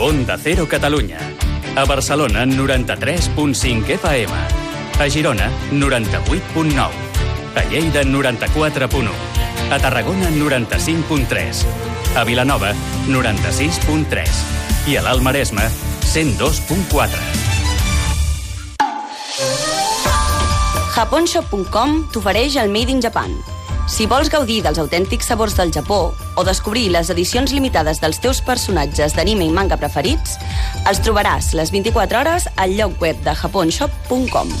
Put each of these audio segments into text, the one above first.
Onda Cero Catalunya. A Barcelona, 93.5 FM. A Girona, 98.9. A Lleida, 94.1. A Tarragona, 95.3. A Vilanova, 96.3. I a l'Alt Maresme, 102.4. Japonshop.com t'ofereix el Made in Japan. Si vols gaudir dels autèntics sabors del Japó o descobrir les edicions limitades dels teus personatges d'anime i manga preferits, els trobaràs les 24 hores al lloc web de japonshop.com.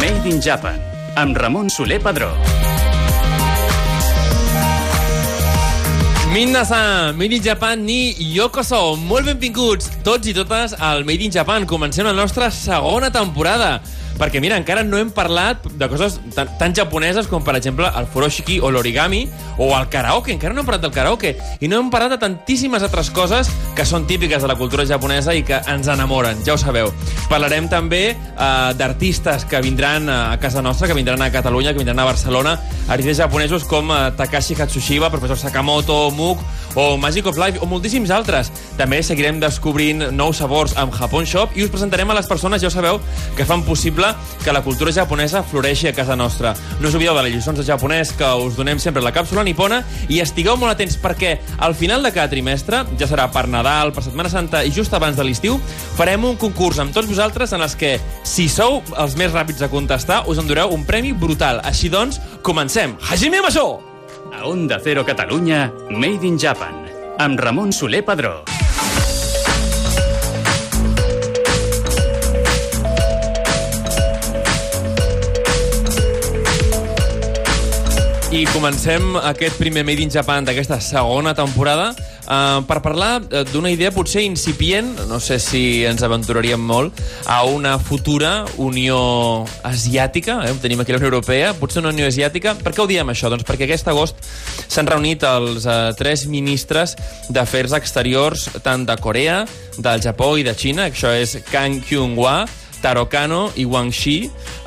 Made in Japan. Amb Ramon Soler Padró. Minna-san, Made in Japan ni Yokoso. Molt benvinguts tots i totes al Made in Japan. Comencem la nostra segona temporada. Perquè, mira, encara no hem parlat de coses tan, tan japoneses com, per exemple, el furoshiki o l'origami o el karaoke. Encara no hem parlat del karaoke. I no hem parlat de tantíssimes altres coses que són típiques de la cultura japonesa i que ens enamoren, ja ho sabeu. Parlarem també eh, d'artistes que vindran a casa nostra, que vindran a Catalunya, que vindran a Barcelona, artistes japonesos com eh, Takashi Katsushiba, professor Sakamoto, Mook o Magic of Life o moltíssims altres. També seguirem descobrint nous sabors amb Japon Shop i us presentarem a les persones, ja ho sabeu, que fan possible que la cultura japonesa floreixi a casa nostra. No us oblideu de les lliçons de japonès que us donem sempre a la càpsula nipona i estigueu molt atents perquè al final de cada trimestre, ja serà per Nadal, per Setmana Santa i just abans de l'estiu, farem un concurs amb tots vosaltres en els que, si sou els més ràpids a contestar, us endureu un premi brutal. Així doncs, comencem. Hajime Masó! A Onda Cero Catalunya, Made in Japan. Amb Ramon Soler Padró. I comencem aquest primer Made in Japan d'aquesta segona temporada uh, per parlar eh, d'una idea potser incipient, no sé si ens aventuraríem molt, a una futura Unió Asiàtica, eh? tenim aquí la Unió Europea, potser una Unió Asiàtica. Per què ho diem això? Doncs perquè aquest agost s'han reunit els uh, tres ministres d'Afers Exteriors tant de Corea, del Japó i de Xina, això és Kang Kyung-hwa, Taro Kano i Wang Xi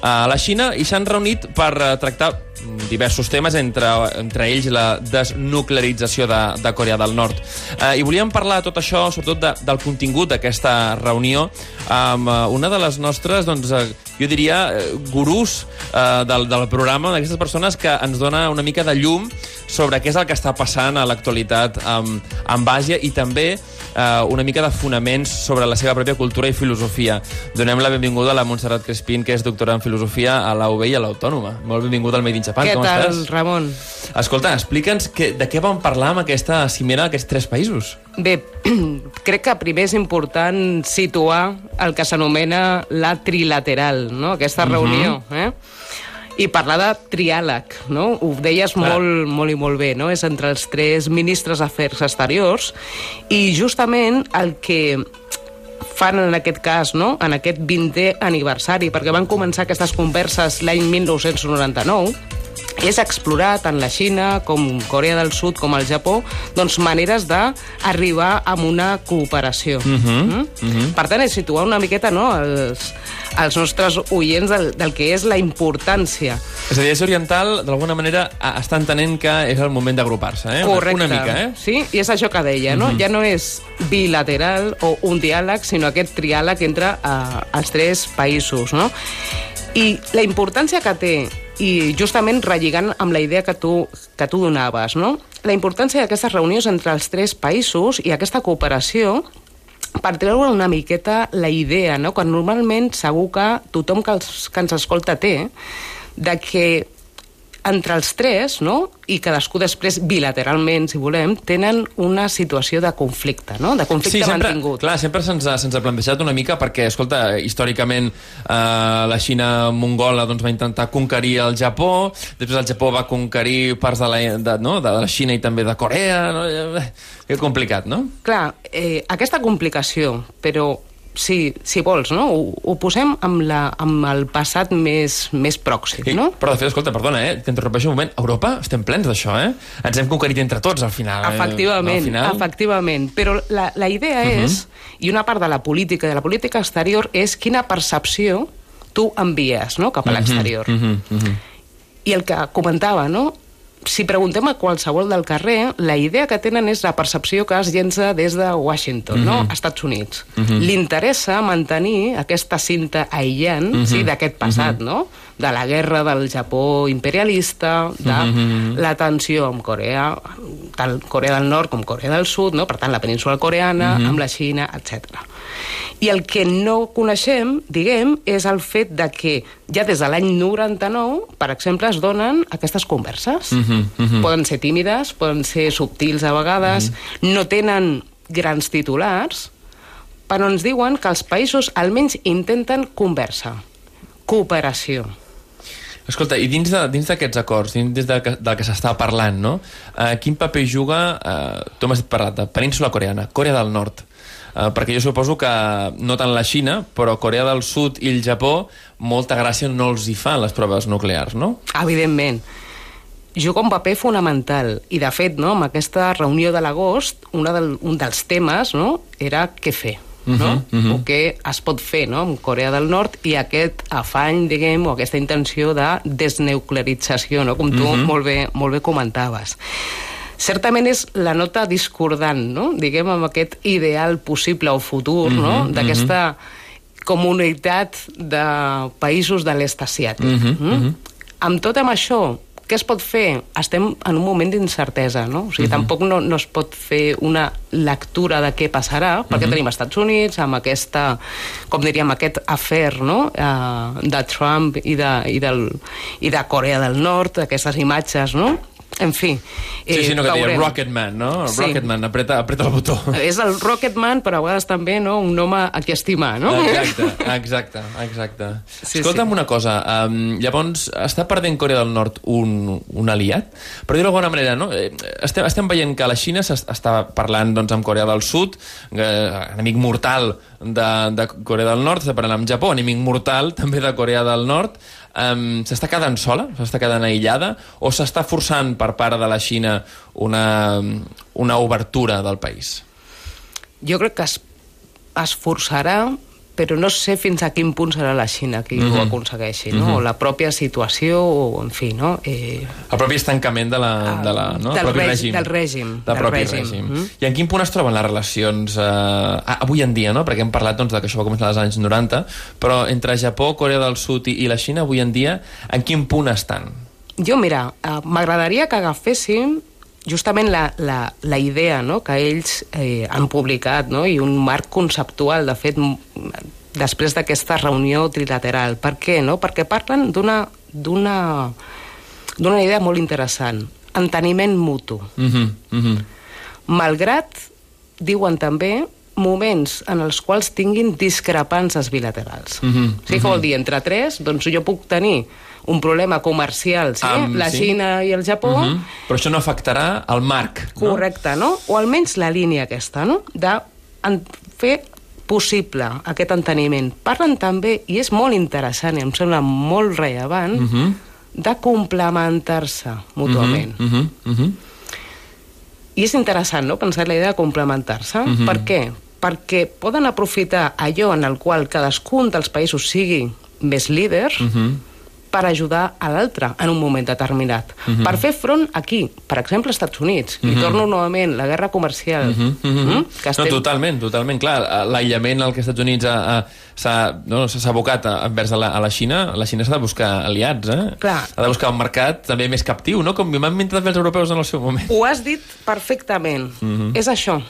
a la Xina i s'han reunit per uh, tractar diversos temes, entre, entre ells la desnuclearització de, de Corea del Nord. Eh, I volíem parlar tot això, sobretot de, del contingut d'aquesta reunió, amb eh, una de les nostres, doncs, eh, jo diria, eh, gurús eh, del, del programa, d'aquestes persones que ens dona una mica de llum sobre què és el que està passant a l'actualitat amb, amb Àsia i també eh, una mica de fonaments sobre la seva pròpia cultura i filosofia. Donem la benvinguda a la Montserrat Crespín, que és doctora en filosofia a la UB i a l'Autònoma. Molt benvinguda al Made in Japan. Què Com tal, estàs? Ramon? Escolta, explica'ns que, de què vam parlar amb aquesta cimera d'aquests tres països. Bé, crec que primer és important situar el que s'anomena la trilateral, no? aquesta reunió. Eh? I parlar de triàleg, no? Ho deies Clar. molt, molt i molt bé, no? És entre els tres ministres d'Afers Exteriors i justament el que fan en aquest cas, no? en aquest 20è aniversari, perquè van començar aquestes converses l'any 1999, és explorar tant la Xina com Corea del Sud com el Japó doncs maneres d'arribar a una cooperació. Uh -huh, mm? uh -huh. Per tant, és situar una miqueta no, els, els nostres oients del, del que és la importància. És a dir, és oriental, d'alguna manera, està entenent que és el moment d'agrupar-se, eh? Una- Correcte. Una mica, eh? Sí, i és això que deia, no? Ja no és bilateral o un diàleg, sinó aquest triàleg entre uh, els tres països, no? I la importància que té, i justament relligant amb la idea que tu, que tu donaves, no? La importància d'aquestes reunions entre els tres països i aquesta cooperació per treure una miqueta la idea, no? quan normalment segur que tothom que, els, que ens escolta té, de que entre els tres, no? i cadascú després bilateralment, si volem, tenen una situació de conflicte, no? de conflicte Sí, sempre, mantingut. clar, sempre se'ns ha, se'ns ha plantejat una mica perquè, escolta, històricament eh, la Xina mongola doncs, va intentar conquerir el Japó, després el Japó va conquerir parts de la, de, no? de la Xina i també de Corea, no? Eh, que complicat, no? Clar, eh, aquesta complicació, però si, si vols, no? Ho, ho posem amb, la, amb el passat més, més pròxim, I, no? Però, de fet, escolta, perdona, eh? T'interrompeixo un moment. Europa estem plens d'això, eh? Ens hem conquerit entre tots, al final. eh? Efectivament, Al final... efectivament. Però la, la idea uh -huh. és, i una part de la política, de la política exterior, és quina percepció tu envies no? cap a l'exterior. Uh -huh, uh -huh. I el que comentava, no? Si preguntem a qualsevol del carrer, la idea que tenen és la percepció que es llença des de Washington, mm -hmm. no? Estats Units. Mm -hmm. Li interessa mantenir aquesta cinta aïllant mm -hmm. sí, d'aquest passat, mm -hmm. no? De la guerra del Japó imperialista, de mm -hmm. la tensió amb Corea, tant Corea del Nord com Corea del Sud, no? per tant, la península coreana, mm -hmm. amb la Xina, etc. I el que no coneixem, diguem, és el fet de que ja des de l'any 99, per exemple, es donen aquestes converses. Mm -hmm, mm -hmm. Poden ser tímides, poden ser subtils a vegades, mm -hmm. no tenen grans titulars, però ens diuen que els països almenys intenten conversa, cooperació. Escolta, i dins d'aquests acords, dins del que, del que s'està parlant, no? Uh, quin paper juga, uh, tu m'has parlat de península coreana, Corea del Nord, Uh, perquè jo suposo que no tant la Xina, però Corea del Sud i el Japó molta gràcia no els hi fan les proves nuclears, no? Evidentment. Juga un paper fonamental i, de fet, no, amb aquesta reunió de l'agost, del, un dels temes no, era què fer. No? Uh -huh, uh -huh. o què es pot fer no? amb Corea del Nord i aquest afany, diguem, o aquesta intenció de desnuclearització, no? com tu uh -huh. molt, bé, molt bé comentaves certament és la nota discordant, no? diguem, amb aquest ideal possible o futur, mm -hmm, no? d'aquesta mm -hmm. comunitat de països de l'est asiàtic. Mm -hmm, mm? -hmm. Amb tot amb això, què es pot fer? Estem en un moment d'incertesa, no? O sigui, uh -huh. tampoc no, no es pot fer una lectura de què passarà, perquè uh -huh. tenim Estats Units amb aquesta, com diríem, aquest afer, no?, uh, de Trump i de, i, del, i de Corea del Nord, aquestes imatges, no?, en fi... Eh, sí, sí, no, que deia Rocketman, no? Sí. Rocketman, apreta, apreta el botó. És el Rocketman, però a vegades també no, un home a qui estimar, no? Exacte, exacte, exacte. Sí, Escolta'm sí. una cosa, um, llavors està perdent Corea del Nord un, un aliat? Per dir-ho d'alguna manera, no? Eh, estem, estem veient que la Xina està parlant doncs, amb Corea del Sud, eh, enemic mortal de, de Corea del Nord, està parlant amb Japó, enemic mortal també de Corea del Nord, um, s'està quedant sola, s'està quedant aïllada, o s'està forçant per part de la Xina una, una obertura del país? Jo crec que es, es forçarà però no sé fins a quin punt serà la Xina qui mm -hmm. ho mhm. aconsegueixi, no? Mm -hmm. O la pròpia situació, o en fi, no? Eh... El propi estancament de la, de la, no? del, propi règim, règim. Del règim. Del, del propi règim. règim. Mm -hmm. I en quin punt es troben les relacions eh, avui en dia, no? Perquè hem parlat doncs, de que això va començar als anys 90, però entre Japó, Corea del Sud i, i la Xina, avui en dia, en quin punt estan? Jo, mira, eh, m'agradaria que agaféssim justament la, la, la idea no? que ells eh, han publicat no? i un marc conceptual, de fet, després d'aquesta reunió trilateral. Per què? No? Perquè parlen d'una d'una idea molt interessant, enteniment mutu. Mm -hmm, mm -hmm. Malgrat, diuen també, moments en els quals tinguin discrepàncies bilaterals. Mm -hmm, o sigui, què vol dir? Entre tres, doncs jo puc tenir un problema comercial, sí? Um, la sí. Xina i el Japó... Uh -huh. Però això no afectarà el marc, no? Correcte, no? O almenys la línia aquesta, no? De fer possible aquest enteniment. Parlen també, i és molt interessant i em sembla molt rellevant, uh -huh. de complementar-se mútuament. Uh -huh. Uh -huh. I és interessant, no?, pensar la idea de complementar-se. Uh -huh. Per què? Perquè poden aprofitar allò en el qual cadascun dels països sigui més líder, uh -huh per ajudar a l'altre en un moment determinat. Uh mhm. -huh. Per fer front aquí, per exemple, als Estats Units. Uh -huh. I mhm. torno novament, la guerra comercial. Uh -huh. Uh -huh. Mm? Que estem... No, totalment, totalment. Clar, l'aïllament al que els Estats Units s'ha no, abocat envers a la, a la Xina, la Xina s'ha de buscar aliats, eh? Clar. Ha de buscar un mercat també més captiu, no? Com m'han fer els europeus en el seu moment. Ho has dit perfectament. Uh mhm. -huh. És això.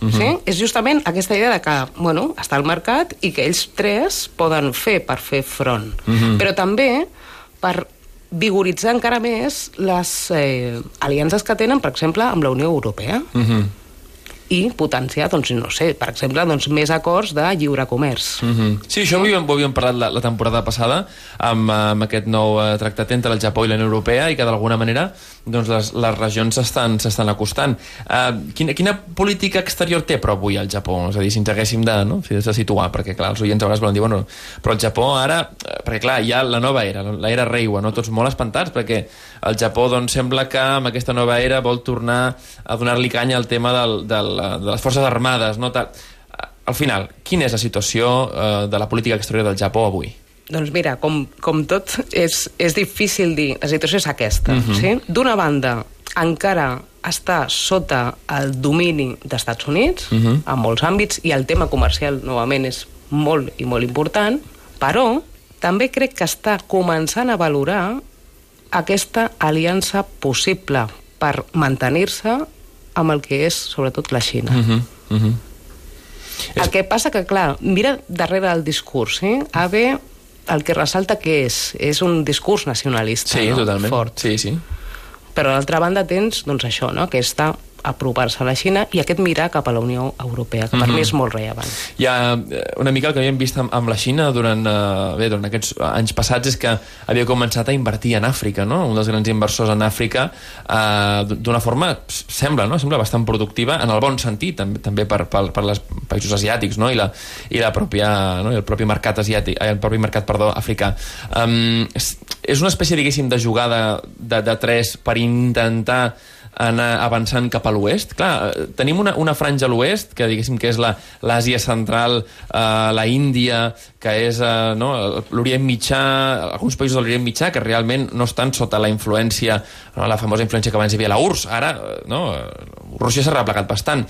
Uh -huh. sí? És justament aquesta idea de que bueno, està al mercat i que ells tres poden fer per fer front. Uh -huh. Però també per vigoritzar encara més les eh, aliances que tenen, per exemple, amb la Unió Europea. Uh -huh. I potenciar, doncs, no sé, per exemple, doncs, més acords de lliure comerç. Uh -huh. Sí, això ho havíem, ho havíem parlat la, la temporada passada amb, amb aquest nou eh, tractat entre el Japó i la Unió Europea i que d'alguna manera doncs les, les regions s'estan acostant. Uh, quina, quina política exterior té, però, avui el Japó? És a dir, si ens haguéssim de, no? si de situar, perquè, clar, els oients a vegades volen dir, bueno, però el Japó ara, eh, perquè, clar, hi ha la nova era, l'era Reiwa, no? Tots molt espantats, perquè el Japó, doncs, sembla que amb aquesta nova era vol tornar a donar-li canya al tema del, del, de les forces armades, no? Al final, quina és la situació uh, de la política exterior del Japó avui? Doncs mira, com, com tot, és, és difícil dir, la situació és aquesta. Uh -huh. sí? D'una banda, encara està sota el domini dels Estats Units, uh -huh. en molts àmbits, i el tema comercial, novament, és molt i molt important, però també crec que està començant a valorar aquesta aliança possible per mantenir-se amb el que és, sobretot, la Xina. Uh -huh. Uh -huh. El que passa que, clar, mira darrere el discurs, eh? Ave el que ressalta que és, és un discurs nacionalista sí, no? totalment. fort. Sí, sí. Però d'altra banda tens doncs, això, no? aquesta apropar-se a la Xina i aquest mirar cap a la Unió Europea, que per mm -hmm. mi és molt rellevant. Hi ha eh, una mica el que havíem vist amb, amb la Xina durant, eh, bé, durant aquests anys passats és que havia començat a invertir en Àfrica, no? un dels grans inversors en Àfrica, eh, d'una forma, sembla, no? sembla bastant productiva, en el bon sentit, també, també per, per, per els països asiàtics no? I, la, i, la pròpia, no? I el propi mercat asiàtic, eh, el propi mercat, perdó, africà. Um, és una espècie, diguéssim, de jugada de, de tres per intentar anar avançant cap a l'oest. Clar, eh, tenim una, una franja a l'oest, que diguéssim que és l'Àsia central, eh, la Índia, que és eh, no, l'Orient Mitjà, alguns països de l'Orient Mitjà que realment no estan sota la influència, no, la famosa influència que abans hi havia la URSS, ara eh, no, Rússia s'ha replegat bastant.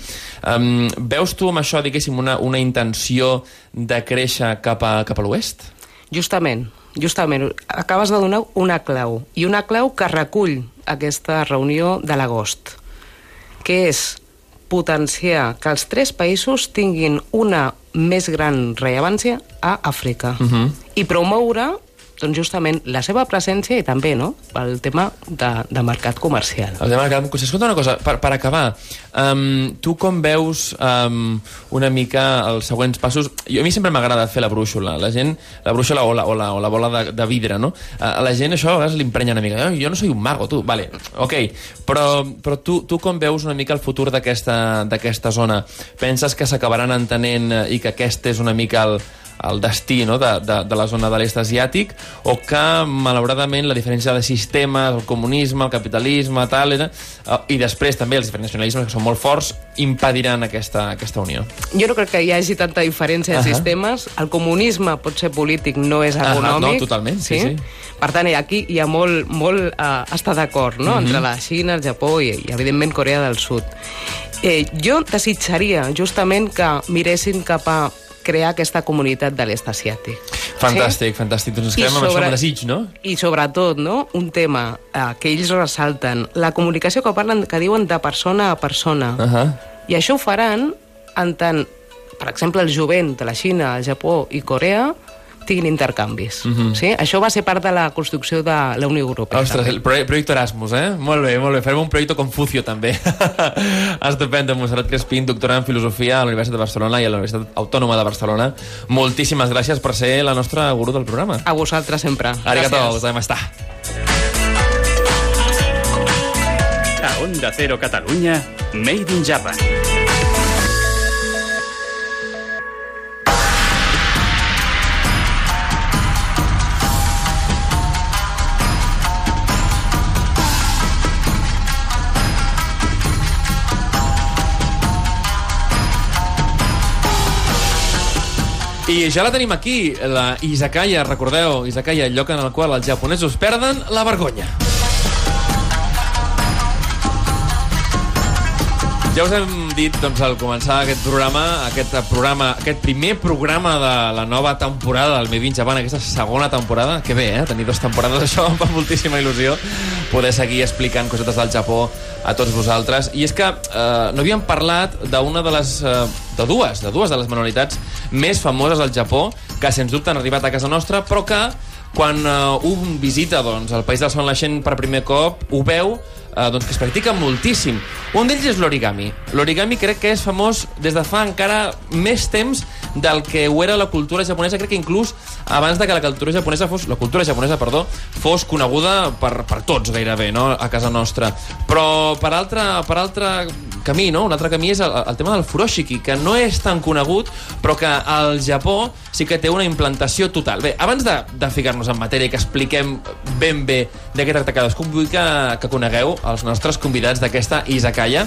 Um, veus tu amb això, diguéssim, una, una intenció de créixer cap a, cap a l'oest? Justament, justament, acabes de donar una clau, i una clau que recull aquesta reunió de l'agost, que és potenciar que els tres països tinguin una més gran rellevància a Àfrica uh -huh. i promoure doncs justament la seva presència i també no, el tema de, de mercat comercial. El tema de mercat comercial. Escolta una cosa, per, per acabar, um, tu com veus um, una mica els següents passos? Jo, a mi sempre m'agrada fer la brúixola, la gent, la brúixola o la, o la, o la bola de, de vidre, no? A, la gent això a vegades l'imprenya una mica. Jo no soy un mago, tu. Vale, ok. Però, però tu, tu com veus una mica el futur d'aquesta zona? Penses que s'acabaran entenent eh, i que aquest és una mica el, el destí no, de, de, de la zona de l'est asiàtic, o que, malauradament, la diferència de sistemes, el comunisme, el capitalisme, tal, era, eh, i després també els diferents nacionalismes, que són molt forts, impediran aquesta, aquesta unió. Jo no crec que hi hagi tanta diferència de uh -huh. sistemes. El comunisme pot ser polític, no és econòmic. Uh -huh, no, totalment, sí, sí. sí. Per tant, aquí hi ha molt, molt uh, estar d'acord no? uh -huh. entre la Xina, el Japó i, i, evidentment, Corea del Sud. Eh, jo desitjaria justament que miressin cap a crear aquesta comunitat de l'est asiàtic. Fantàstic, sí? fantàstic. Doncs ens quedem amb això, amb desig, no? I sobretot, no?, un tema eh, que ells ressalten, la comunicació que parlen, que diuen de persona a persona. Uh -huh. I això ho faran en tant, per exemple, el jovent de la Xina, el Japó i Corea, tinguin intercanvis. Uh mhm. -huh. sí? Això va ser part de la construcció de la Unió Europea. Ostres, també. el proye projecte Erasmus, eh? Molt bé, molt bé. Farem un projecte Confucio, també. Estupendo. Montserrat Crespín, doctora en Filosofia a la Universitat de Barcelona i a la Universitat Autònoma de Barcelona. Moltíssimes gràcies per ser la nostra guru del programa. A vosaltres sempre. Arigato, estar. A Onda Cero Catalunya, Made in Japan. I ja la tenim aquí, la Izakaya, recordeu, Izakaya, el lloc en el qual els japonesos perden la vergonya. Ja us hem dit doncs, al començar aquest programa, aquest programa, aquest primer programa de la nova temporada del Made Japan, aquesta segona temporada, que bé, eh? tenir dues temporades, això em fa moltíssima il·lusió, poder seguir explicant cosetes del Japó a tots vosaltres. I és que eh, no havíem parlat d'una de les... Eh, de dues, de dues de les manualitats més famoses al Japó, que sens dubte han arribat a casa nostra, però que quan uh, un visita doncs, el País del Sol Naixent per primer cop, ho veu eh, doncs que es practica moltíssim. Un d'ells és l'origami. L'origami crec que és famós des de fa encara més temps del que ho era la cultura japonesa, crec que inclús abans de que la cultura japonesa fos, la cultura japonesa, perdó, fos coneguda per, per tots gairebé, no?, a casa nostra. Però per altre, per altre camí, no?, un altre camí és el, el tema del furoshiki, que no és tan conegut, però que al Japó sí que té una implantació total. Bé, abans de, de ficar-nos en matèria i que expliquem ben bé de què tracta cadascun, vull que, que conegueu els nostres convidats d'aquesta Izakaya.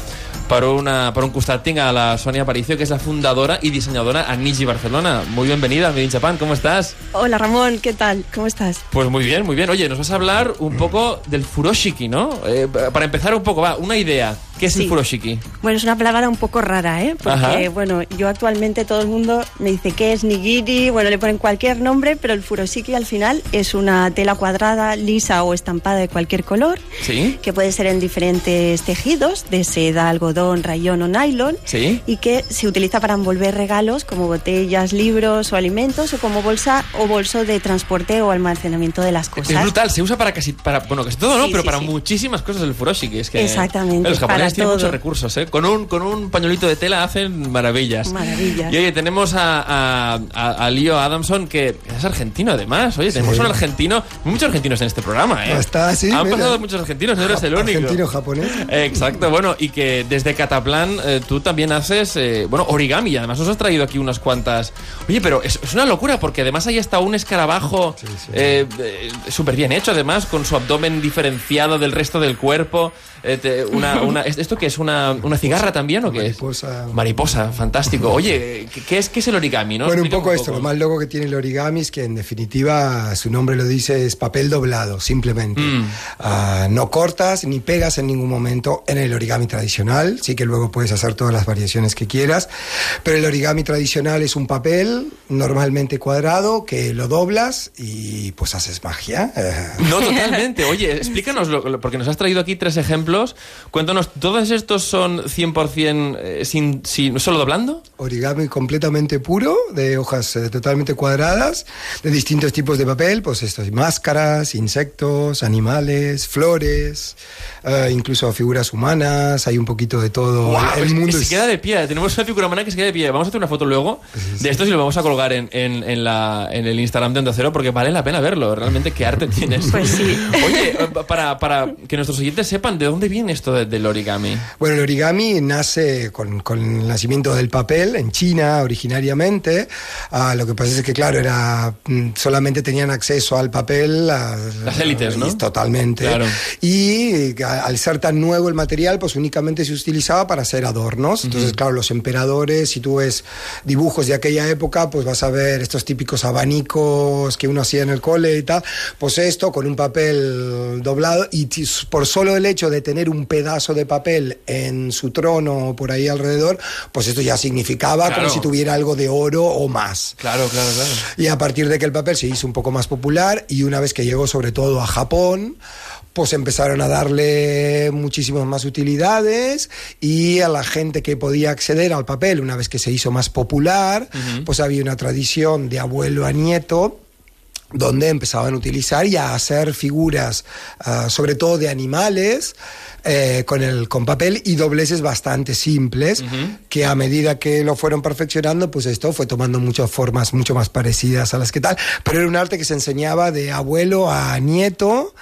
Per, una, per un costat tinc a la Sonia Aparicio, que és la fundadora i dissenyadora a Niji Barcelona. Muy bienvenida a Made in Japan, ¿cómo estás? Hola Ramón, ¿qué tal? ¿Cómo estás? Pues muy bien, muy bien. Oye, nos vas a hablar un poco del furoshiki, ¿no? Eh, para empezar un poco, va, una idea. ¿Qué es Sí. el furoshiki? Bueno, es una palabra un poco rara, ¿eh? Porque, Ajá. bueno, yo actualmente todo el mundo me dice que es nigiri, bueno, le ponen cualquier nombre, pero el furoshiki al final es una tela cuadrada, lisa o estampada de cualquier color, Sí. que puede ser en diferentes tejidos, de seda, algodón, rayón o nylon, Sí. y que se utiliza para envolver regalos como botellas, libros o alimentos, o como bolsa o bolso de transporte o almacenamiento de las Es cosas. brutal, se usa para casi, para, bueno, casi todo, ¿no? Sí, Pero para muchísimas cosas el furoshiki. Es que Exactamente, Los japoneses para tienen todo. muchos recursos, ¿eh? Con un, con un pañuelito de tela hacen maravillas. Maravillas. Y oye, tenemos a, a, a- a Leo Adamson, que es argentino además. Oye, tenemos un argentino, muchos argentinos en este programa, ¿eh? Ah, está, sí, Han mira. pasado muchos argentinos, no eres el único. Argentino, japonés. Exacto, bueno, y que desde Cataplan eh, tú también haces, eh, bueno, origami, y además os has traído aquí unas cuantas... Oye, pero es, es una locura, porque además ahí está un escarabajo eh, eh, súper bien hecho, además, con su abdomen diferenciado del resto del cuerpo. Eh, te- una, una- ¿es- ¿Esto qué es? ¿Una, una cigarra también o qué Mariposa. es? Mariposa, fantástico. Oye, ¿qué, es, ¿qué es el origami, no? Bueno, un Explícame poco esto, lo más loco que tiene el origami es que en definitiva su nombre lo dice, es papel doblado, simplemente. Mm. Ah, no cortas ni pegas en ningún momento en el origami tradicional, sí que luego puedes hacer todas las variaciones que quieras, pero el origami tradicional es un papel normalmente cuadrado que lo doblas y pues haces magia. No, totalmente. Oye, explícanos, porque nos has traído aquí tres ejemplos. Cuéntanos, ¿todos estos son 100% eh, sin, sin, solo doblando? origami completamente puro, de hojas eh, totalmente cuadradas, de distintos tipos de papel, pues esto, máscaras, insectos, animales, flores, eh, incluso figuras humanas, hay un poquito de todo. Guau, el es que mundo se es- queda de pie. Tenemos una figura humana que se queda de pie. Vamos a hacer una foto luego de esto y lo vamos a colgar en, en, en la, en el Instagram de Onda Cero porque vale la pena verlo. Realmente, qué arte tienes. Pues sí. Oye, eh, para, para que nuestros oyentes sepan de dónde viene esto de- del origami. Bueno, el origami nace con, con el nacimiento del papel en China originariamente. Ah, lo que pasa es que, claro, era mm, solamente tenían acceso al papel a- Las élites, ¿no? Totalmente. Claro. Y eh, al ser tan nuevo el material, pues únicamente se utilizaba para hacer adornos. Entonces, claro, los emperadores, si tú ves dibujos de aquella época, pues vas a ver estos típicos abanicos que uno hacía en el cole y tal. Pues esto con un papel doblado y por solo el hecho de tener un pedazo de papel en su trono o por ahí alrededor, pues esto ya significaba Claro. como si tuviera algo de oro o más. Claro, claro, claro. Y a partir de que el papel se hizo un poco más popular y una vez que llegó sobre todo a Japón, pues empezaron a darle muchísimas más utilidades y a la gente que podía acceder al papel una vez que se hizo más popular, pues había una tradición de abuelo a nieto donde empezaban a utilizar y a hacer figuras, ah, sobre todo de animales, eh, con, el, con papel y dobleces bastante simples, que a medida que lo fueron perfeccionando, pues esto fue tomando muchas formas mucho más parecidas a las que tal, pero era un arte que se enseñaba de abuelo a nieto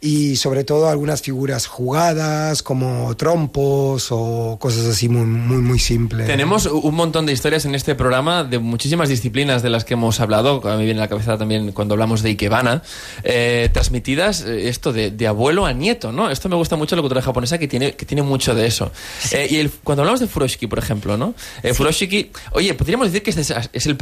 y sobre todo algunas figuras jugadas como trompos o cosas así muy, muy, muy simples. Tenemos un montón de historias en este programa de muchísimas disciplinas de las que hemos hablado. A mí viene a la cabeza también cuando hablamos de Ikebana, eh, transmitidas eh, esto de, de abuelo a nieto, ¿no? Esto me gusta mucho la cultura japonesa que tiene, que tiene mucho de eso. Eh, y el- cuando hablamos de furoshiki, por ejemplo, ¿no? Eh, Furoshiki, oye, podríamos decir que este es, es el,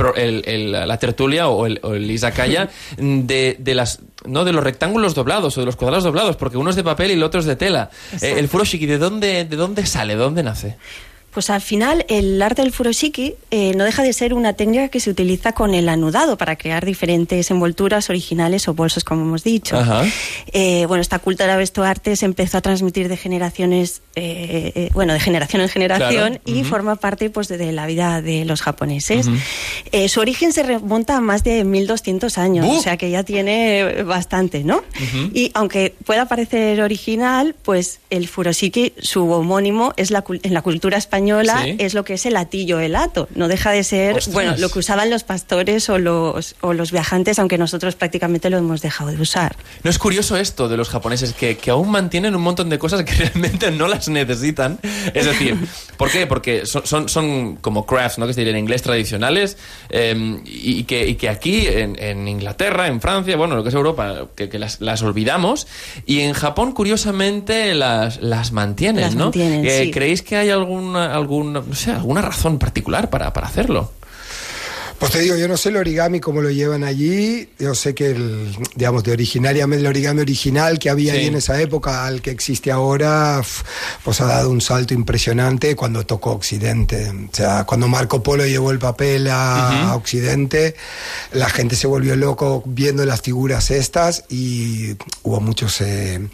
el- la tertulia o el, o el izakaya de, de las no de los rectángulos doblados o de los cuadrados doblados, porque uno es de papel y el otro es de tela. Eh, el furoshiki, ¿de dónde, ¿de dónde sale? ¿De dónde nace? Pues al final el arte del furoshiki eh, no deja de ser una técnica que se utiliza con el anudado para crear diferentes envolturas originales o bolsos, como hemos dicho. Eh, bueno, esta cultura de vestuarte se empezó a transmitir de generaciones, eh, eh, bueno, de generación en generación Claro. y forma parte pues de, de la vida de los japoneses. Eh, su origen se remonta a más de 1200 años, ¡Buh! o sea que ya tiene bastante, ¿no? Y aunque pueda parecer original, pues el furoshiki, su homónimo, es la, en la cultura española española Sí. es lo que es el atillo, el hato. No deja de ser, Ostras. bueno, lo que usaban los pastores o los, o los viajantes, aunque nosotros prácticamente lo hemos dejado de usar. No es curioso esto de los japoneses, que, que aún mantienen un montón de cosas que realmente no las necesitan. Es decir, ¿por qué? Porque son, son, son como crafts, ¿no? que se diría en inglés, tradicionales, eh, y, que, y que aquí, en, en Inglaterra, en Francia, bueno, lo que es Europa, que, que las, las olvidamos, y en Japón, curiosamente, las, las mantienen, Las ¿no? mantienen, Eh, sí. ¿Creéis que hay alguna, alguna, no sé, alguna razón particular para, para hacerlo? Pues te digo, yo no sé el origami cómo lo llevan allí. Yo sé que el, digamos, de originariamente el origami original que había Sí. ahí en esa época al que existe ahora, pues ha dado un salto impresionante cuando tocó Occidente. O sea, cuando Marco Polo llevó el papel a, a Occidente, la gente se volvió loco viendo las figuras estas y hubo muchos eh,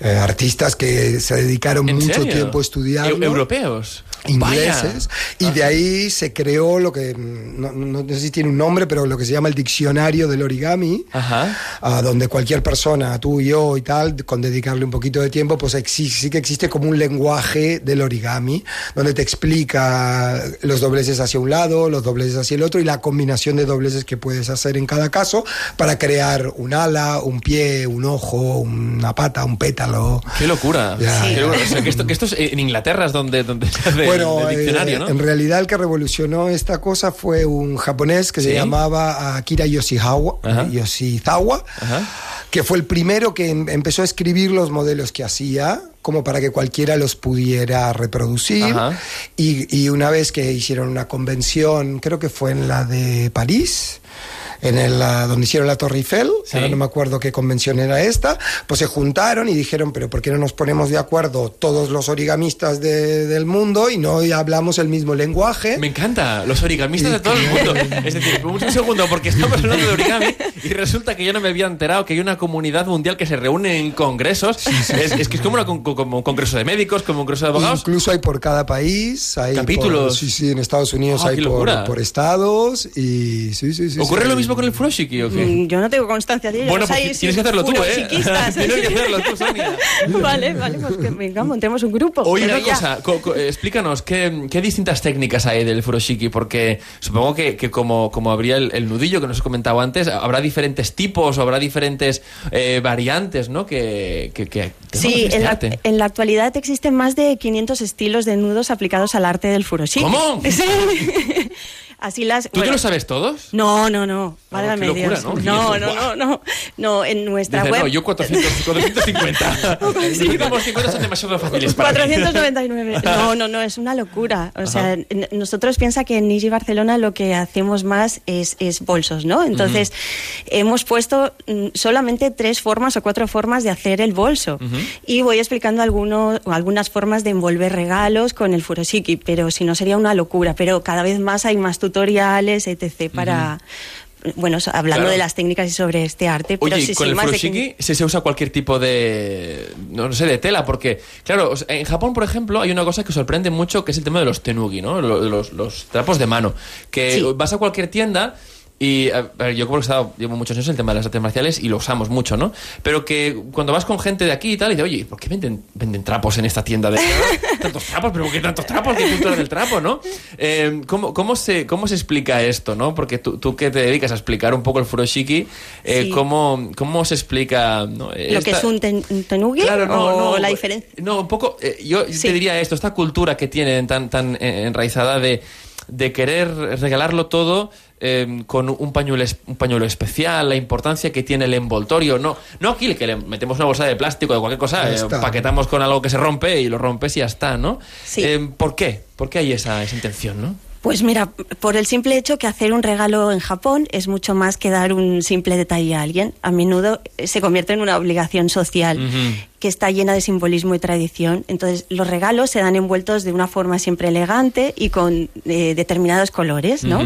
eh, artistas que se dedicaron ¿En mucho serio? tiempo a estudiarlo Eu- ¿Europeos? ingleses Vaya. y de ahí se creó lo que mm, no, no- no sé si tiene un nombre pero lo que se llama el diccionario del origami Ajá. ah, donde cualquier persona tú y yo y tal con dedicarle un poquito de tiempo pues exi- sí que existe como un lenguaje del origami donde te explica los dobleces hacia un lado los dobleces hacia el otro y la combinación de dobleces que puedes hacer en cada caso para crear un ala un pie un ojo una pata un pétalo Qué locura. Ya, locura. O sea, que esto, que esto es en Inglaterra es donde, donde se hace Bueno, el diccionario, eh, ¿no? en realidad el que revolucionó esta cosa fue un japonés que ¿Sí? se llamaba Akira Yoshihawa, Ajá. Yoshizawa, Ajá. que fue el primero que em- empezó a escribir los modelos que hacía como para que cualquiera los pudiera reproducir. Y, y una vez que hicieron una convención, creo que fue en la de París, en el, donde hicieron la Torre Eiffel, Sí. ahora no me acuerdo qué convención era esta, pues se juntaron y dijeron, pero ¿por qué no nos ponemos de acuerdo todos los origamistas de- del mundo y no hablamos el mismo lenguaje? Me encanta, los origamistas de todo el mundo. Es decir, un segundo, porque estamos hablando de origami y resulta que yo no me había enterado que hay una comunidad mundial que se reúne en congresos. Es, es que es como, una como un congreso de médicos, como un congreso de abogados. Incluso hay por cada país, hay Capítulos. por- sí, sí, en Estados Unidos Ah, hay por, por estados y sí, sí, sí. ¿Ocurre sí, lo hay- mismo con el furoshiki o qué? Mm, Yo no tengo constancia de ello. Bueno, no pues tienes que hacerlo tú, ¿eh? Tienes que hacerlo tú, Sonia. vale, vale, pues que venga, montemos un grupo. Oye, una ya. cosa, co- co- eh, explícanos, ¿qué, qué distintas técnicas hay del furoshiki? Porque supongo que, que como, como habría el, el nudillo que nos comentaba antes, habrá diferentes tipos o habrá diferentes eh, variantes, ¿no? Que, que, que Sí, en la, en la actualidad existen más de 500 estilos de nudos aplicados al arte del furoshiki. ¿Cómo? Sí. Así las. ¿Tú te bueno, lo sabes todos? No, no, no. Ah, Válgame locura, Dios. ¿no? No, 500, no, no, no. No, en nuestra Dice, web. no, yo 400, 450. Los últimos 50 son demasiado fáciles para mí. 499. No, no, no, es una locura. O sea, n- nosotros piensa que en Niji Barcelona lo que hacemos más es, es bolsos, ¿no? Entonces, hemos puesto mm, solamente tres formas o cuatro formas de hacer el bolso. Y voy explicando algunos, algunas formas de envolver regalos con el furoshiki, pero si no sería una locura. Pero cada vez más hay más tutoriales, etc. para... Bueno, so- hablando Claro. de las técnicas y sobre este arte, pero Oye, sí, con sí, el más de furoshiki se, usa cualquier tipo de, no, sé, de tela, porque, claro, en Japón, por ejemplo, hay una cosa que sorprende mucho, que es el tema de los tenugi, ¿no? Lo- Los, los trapos de mano. Que Sí. vas a cualquier tienda y, a ver, yo como he estado, llevo muchos años en el tema de las artes marciales y lo usamos mucho, ¿no? Pero que cuando vas con gente de aquí y tal, y dices, oye, ¿por qué venden, venden trapos en esta tienda? De... ¿Tantos trapos? ¿Pero por qué tantos trapos? ¿Qué cultura del trapo, no? Eh, ¿cómo, cómo, se, ¿Cómo se explica esto, no? Porque tú, tú que te dedicas a explicar un poco el furoshiki, eh, Sí. ¿cómo, ¿cómo se explica no? Lo que es un, ten- un tenugi Claro, no, o no, la diferencia. No, un poco. eh, yo Sí. te diría esto: esta cultura que tienen tan, tan eh, enraizada de, de querer regalarlo todo eh, con un pañuelo, un pañuelo especial, la importancia que tiene el envoltorio. No, no aquí que le metemos una bolsa de plástico de cualquier cosa, eh, está. paquetamos con algo que se rompe y lo rompes y ya está, ¿no? Sí. Eh, ¿Por qué? ¿Por qué hay esa, esa intención, no? Pues mira, por el simple hecho que hacer un regalo en Japón es mucho más que dar un simple detalle a alguien. A menudo eh, se convierte en una obligación social que está llena de simbolismo y tradición. Entonces, los regalos se dan envueltos de una forma siempre elegante y con eh, determinados colores, ¿no?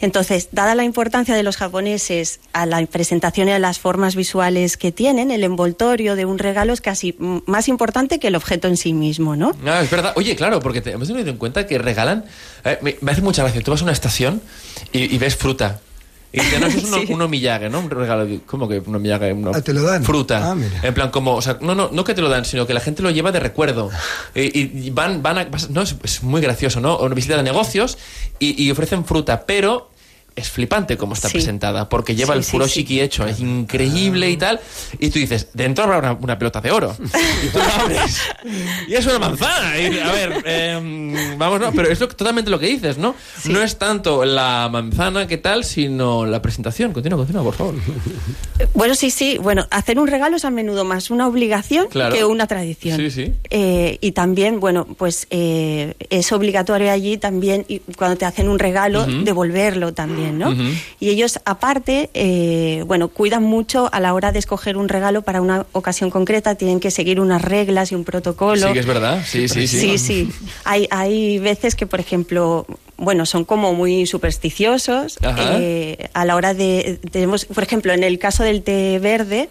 Entonces, dada la importancia de los japoneses a la presentación y a las formas visuales que tienen, el envoltorio de un regalo es casi más importante que el objeto en sí mismo, ¿no? Ah, es verdad. Oye, claro, porque te, hemos tenido en cuenta que regalan. eh, me, me hace mucha gracia. Tú vas a una estación y, y ves fruta. Y dice, no, eso es un, Sí. un omillague, ¿no? Un regalo. ¿Cómo que un omillague? Una Ah, ¿te lo dan? Fruta. Ah, mira. En plan, como, o sea, no, no, no que te lo dan, sino que la gente lo lleva de recuerdo. Y, y van, van a, no, es, es muy gracioso, ¿no? Una visita de negocios y, y ofrecen fruta, pero es flipante como está Sí. presentada, porque lleva Sí, el sí, furoshiki hecho, es increíble y tal. Y tú dices, dentro habrá una, una pelota de oro. Y tú la abres. Y es una manzana. Y, a ver, eh, vamos, no, pero es lo, totalmente lo que dices, ¿no? No es tanto la manzana que tal, sino la presentación. Continúa, continúa, por favor. Bueno, sí, sí. Bueno, hacer un regalo es a menudo más una obligación Claro. que una tradición. Sí, sí. Eh, y también, bueno, pues eh, es obligatorio allí también, y cuando te hacen un regalo, devolverlo también, Y ellos, aparte, eh, bueno, cuidan mucho a la hora de escoger un regalo para una ocasión concreta, tienen que seguir unas reglas y un protocolo. Sí, que es verdad. Sí, sí, sí. Sí, sí. Hay, hay veces que, por ejemplo, bueno, son como muy supersticiosos. Eh, a la hora de. Tenemos, por ejemplo, en el caso del té verde,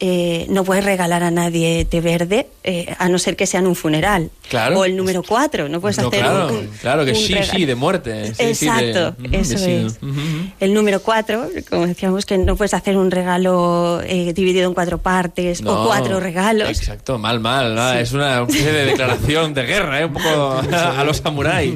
eh, no puedes regalar a nadie té verde, eh, a no ser que sea en un funeral. Claro. O el número 4, no puedes No, hacer claro, un, claro, que un sí, sí, de muerte. Sí, sí, de- Exacto, eso es. El número 4, como decíamos, que no puedes hacer un regalo eh, dividido en cuatro partes No, o cuatro regalos. Exacto, mal, mal. ¿no? Es una especie de declaración de guerra, ¿eh? un poco a los samuráis.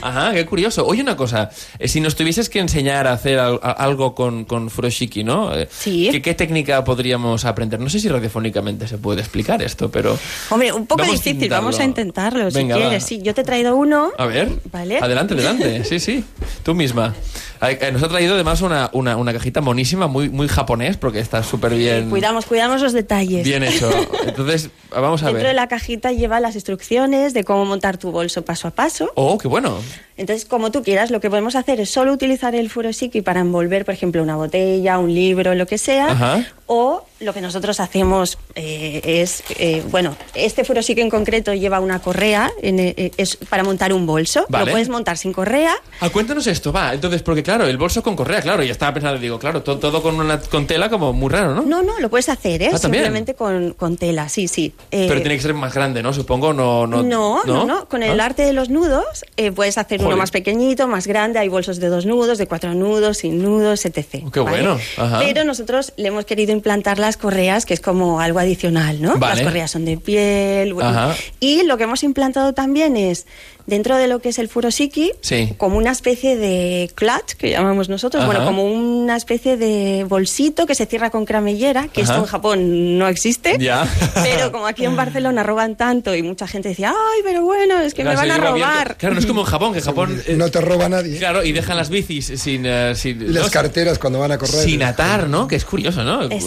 Ajá, qué curioso. Oye, una cosa, eh, si nos tuvieses que enseñar a hacer al- a- algo con, con furoshiki, ¿no? Eh, Sí. ¿qué, qué técnica podríamos aprender? No sé si radiofónicamente se puede explicar esto, pero... Hombre, un poco Vamos a difícil, vamos a intentarlo. Venga, si va. quieres. Sí, yo te he traído uno. A ver, ¿Vale? adelante, adelante. Sí, sí, tú misma. Eh, Nos ha traído además una, una, una cajita monísima, muy, muy japonés, porque está súper bien, Cuidamos, cuidamos los detalles. bien hecho. Entonces, vamos a Dentro ver. de la cajita lleva las instrucciones de cómo montar tu bolso paso a paso. Oh, qué bueno. Entonces, como tú quieras, lo que podemos hacer es solo utilizar el furoshiki para envolver, por ejemplo, una botella, un libro, lo que sea. Ajá. O lo que nosotros hacemos eh, es, eh, bueno, este furoshiki en concreto lleva una correa, en, eh, es para montar un bolso. Vale. Lo puedes montar sin correa. Ah, cuéntanos esto, va. Entonces, porque claro, el bolso con correa, claro, ya estaba pensando, digo, claro, todo, todo con, una, con tela como muy raro, ¿no? No, no, lo puedes hacer, ¿eh? Ah. Simplemente con, con tela, sí, sí. Pero tiene que ser más grande, ¿no? Supongo, no... No, No, no, no. Con el ¿Ah? arte de los nudos puedes hacer Joder. uno más pequeñito, más grande. Hay bolsos de dos nudos, de cuatro nudos, sin nudos, etc. Oh, qué bueno, ajá. Pero nosotros le hemos querido implantar las correas, que es como algo adicional, ¿no? Vale. Las correas son de piel. bueno. Ajá. Y lo que hemos implantado también es, dentro de lo que es el furoshiki, Sí. como una especie de clutch, que llamamos nosotros, Ajá. bueno, como una especie de bolsito que se cierra con cramellera, que Ajá. esto en Japón no existe. Ya. Pero como aquí en Barcelona roban tanto y mucha gente decía, ay, pero bueno, es que me Claro, van se a lleva abierto. robar. Claro, no es como en Japón, que en Japón... eh, No te roba nadie. Claro, y dejan las bicis sin... eh, sin Y las ¿no? carteras cuando van a correr. Sin atar, ¿no? Que es curioso, ¿no? Exacto.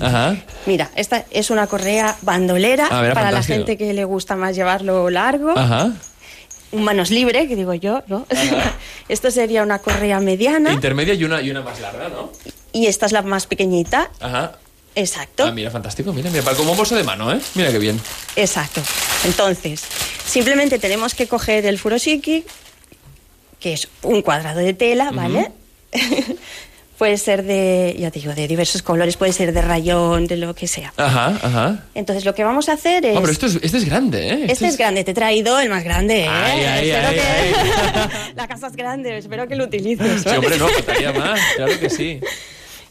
Ajá. Mira, esta es una correa bandolera A ver, para fantástico. la gente que le gusta más llevarlo largo. Ajá. Un manos libre, que digo yo, ¿no? Esto sería una correa mediana Intermedia y una, y una más larga, ¿no? y esta es la más pequeñita. Ajá. Exacto. Ah, mira, fantástico. Mira, mira, para- como un bolso de mano, ¿eh? Mira qué bien. Exacto. Entonces, simplemente tenemos que coger el furoshiki, que es un cuadrado de tela, ¿vale? puede ser de, ya te digo, de diversos colores, puede ser de rayón, de lo que sea. Ajá, ajá. Entonces, lo que vamos a hacer es... Hombre, esto es, este es grande, ¿eh? Este es grande, te he traído el más grande, ¿eh? Ay, ay, espero ay, que... La casa es grande, espero que lo utilices. Sí, hombre, no, faltaría más. Claro que sí.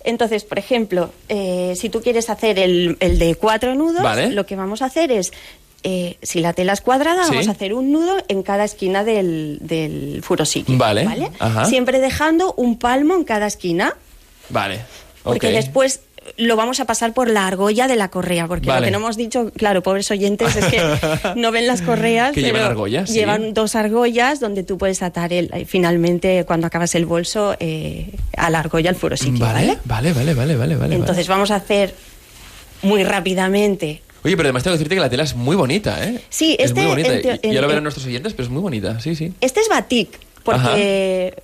Entonces, por ejemplo, eh, si tú quieres hacer el, el de cuatro nudos, Vale. lo que vamos a hacer es, eh, si la tela es cuadrada, Sí. vamos a hacer un nudo en cada esquina del, del furoshiki. Vale, ajá. Siempre dejando un palmo en cada esquina, Vale. porque ok. después lo vamos a pasar por la argolla de la correa, porque Vale. lo que no hemos dicho, claro, pobres oyentes, es que no ven las correas, Que llevan argollas, sí. llevan dos argollas donde tú puedes atar el, finalmente cuando acabas el bolso eh, a la argolla el furoshiki, ¿vale? Vale, vale, vale, vale, vale. vale. Entonces vamos a hacer muy rápidamente. Oye, pero además tengo que decirte que la tela es muy bonita, ¿eh? Sí, es este muy bonita. en ya lo verán nuestros oyentes, pero es muy bonita, sí, sí. Este es batik, porque Ajá.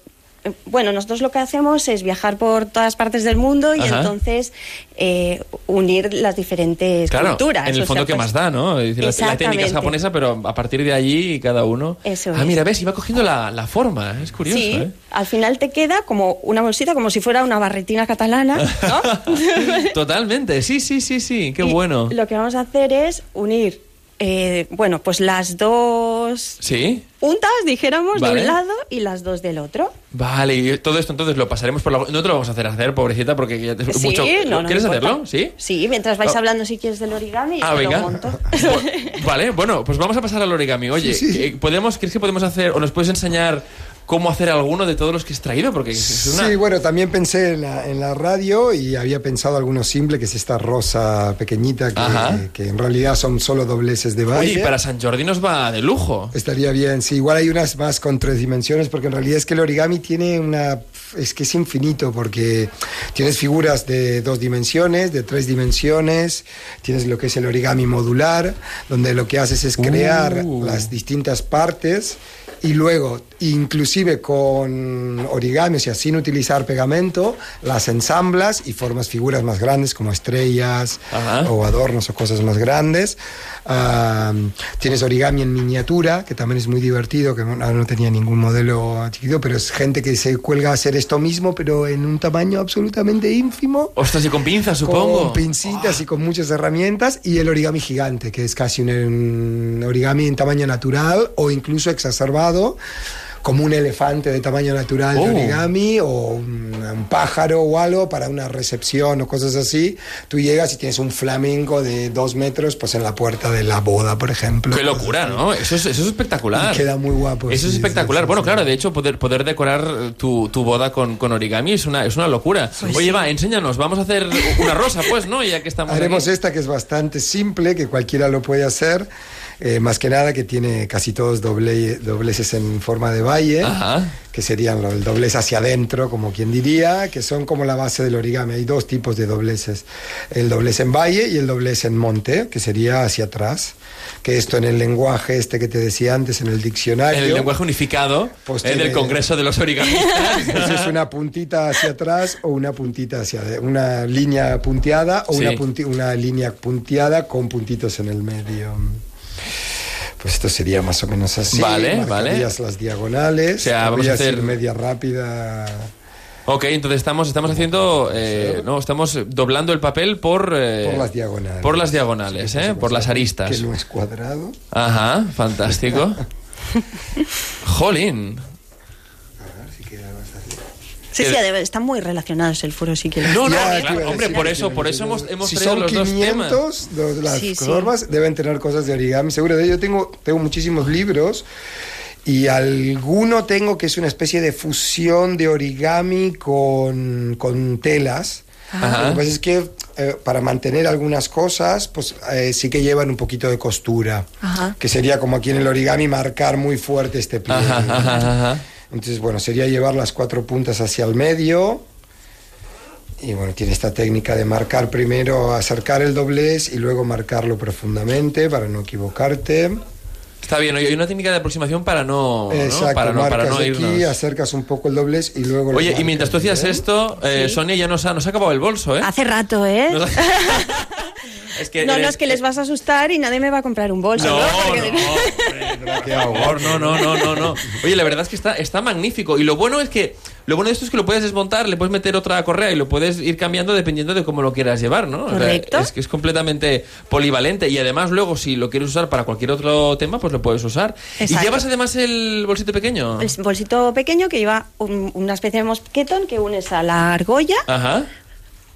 Bueno, nosotros lo que hacemos es viajar por todas partes del mundo y Ajá. entonces eh, unir las diferentes Claro, culturas. en el o fondo sea, que pues, más da, ¿no? La- la técnica es japonesa, pero a partir de allí cada uno... Eso ah, es. mira, ves, iba cogiendo la, la forma, es curioso, Sí, ¿eh? al final te queda como una bolsita, como si fuera una barretina catalana, ¿no? Totalmente, sí, sí, sí, sí, qué Y bueno. Lo que vamos a hacer es unir, eh, bueno, pues las dos ¿Sí? puntas, dijéramos, de un lado y las dos del otro. Vale, y todo esto entonces lo pasaremos por la... No te lo vamos a hacer hacer, pobrecita, porque ya te... Sí, mucho... no, no ¿Quieres hacerlo? ¿Sí? Sí, mientras vais Oh. hablando si quieres del origami, Ah, venga. lo monto. Bu- Vale, bueno, pues vamos a pasar al origami. Oye, Sí, sí. eh, ¿podemos, ¿crees que podemos hacer, o nos puedes enseñar cómo hacer alguno de todos los que has traído? Porque es una... Sí, bueno, también pensé en la, en la radio y había pensado alguno simple, que es esta rosa pequeñita, que, que en realidad son solo dobleces de baile. Oye, y para San Jordi nos va de lujo. Estaría bien, sí. Igual hay unas más con tres dimensiones, porque en realidad es que el origami tiene una. Es que es infinito, porque tienes figuras de dos dimensiones, de tres dimensiones, tienes lo que es el origami modular, donde lo que haces es crear Uh. las distintas partes y luego, inclusive con origami, o sea, sin utilizar pegamento, las ensamblas y formas figuras más grandes como estrellas Ajá. o adornos o cosas más grandes. Ah, tienes origami en miniatura, que también es muy divertido, que no, no tenía ningún modelo chiquito, pero es gente que se cuelga a hacer esto mismo, pero en un tamaño absolutamente ínfimo. Ostras, y con pinzas, supongo. Con pincitas y con muchas herramientas. Y el origami gigante, que es casi un, un origami en tamaño natural o incluso exacerbado, como un elefante de tamaño natural Oh. de origami o un, un pájaro o algo para una recepción o cosas así. Tú llegas y tienes un flamenco de dos metros pues en la puerta de la boda, por ejemplo. Qué locura, ¿no? Eso es, eso es espectacular. Y queda muy guapo, Eso es sí, espectacular. sí, sí, bueno, sí. claro, de hecho, poder, poder decorar tu, tu boda con, con origami es una, es una locura. Oye, va, enséñanos. Vamos a hacer una rosa, pues, ¿no? Ya que estamos Haremos aquí. esta que es bastante simple, que cualquiera lo puede hacer. Eh, más que nada que tiene casi todos doble, dobleces en forma de valle, Ajá. que serían el doblez hacia adentro, como quien diría, que son como la base del origami. Hay dos tipos de dobleces, el doblez en valle y el doblez en monte, que sería hacia atrás. Que esto en el lenguaje este que te decía antes, en el diccionario... En el lenguaje unificado Pues del tiene- Congreso de los Origamistas. Es una puntita hacia atrás o una puntita hacia una línea punteada o Sí. una, punti- una línea punteada con puntitos en el medio. Pues esto sería más o menos así. Vale, Marcarías las diagonales. O sea, vamos a hacer- media rápida. ok, entonces estamos, estamos haciendo... eh, no, estamos doblando el papel por... eh, Por las diagonales. Por las diagonales, Sí, ¿eh? Por las aristas. Que no es cuadrado. Ajá, fantástico. Jolín. Sí, sí, además, están muy relacionados el furo sí que No, no, Ya, claro, a hombre, decir por eso, por eso hemos, hemos si traído son los dos temas. 500, dos- las Sí, sí. formas deben tener cosas de origami. Seguro de ello tengo, tengo muchísimos libros y alguno tengo que es una especie de fusión de origami con, con telas. Ajá. Lo que pasa es que eh, para mantener algunas cosas, pues eh, sí que llevan un poquito de costura. Ajá. Que sería como aquí en el origami marcar muy fuerte este pliegue. Ajá, ajá, ajá. Entonces, bueno, sería llevar las cuatro puntas hacia el medio. Y bueno, tiene esta técnica de marcar primero, acercar el doblez y luego marcarlo profundamente para no equivocarte. Está bien, hay una técnica de aproximación para no, ¿no? Exacto, para no, para aquí, acercas un poco el doblez y luego... lo Oye, y mientras tú hacías ¿eh? esto, eh, Sí. Sonia ya nos ha, nos ha acabado el bolso, ¿eh? Hace rato, ¿eh? Es que No, no, eres- es que les vas a asustar y nadie me va a comprar un bolso. No, ¿no? no, hombre, favor, no, no, no, no, no. Oye, la verdad es que está, está magnífico. Y lo bueno es que lo bueno de esto es que lo puedes desmontar, le puedes meter otra correa y lo puedes ir cambiando dependiendo de cómo lo quieras llevar, ¿no? O sea, Correcto. es que es completamente polivalente y además luego si lo quieres usar para cualquier otro tema, pues lo puedes usar. ¿Y Exacto. llevas además el bolsito pequeño? El bolsito pequeño que lleva un- una especie de mosquetón que unes a la argolla Ajá.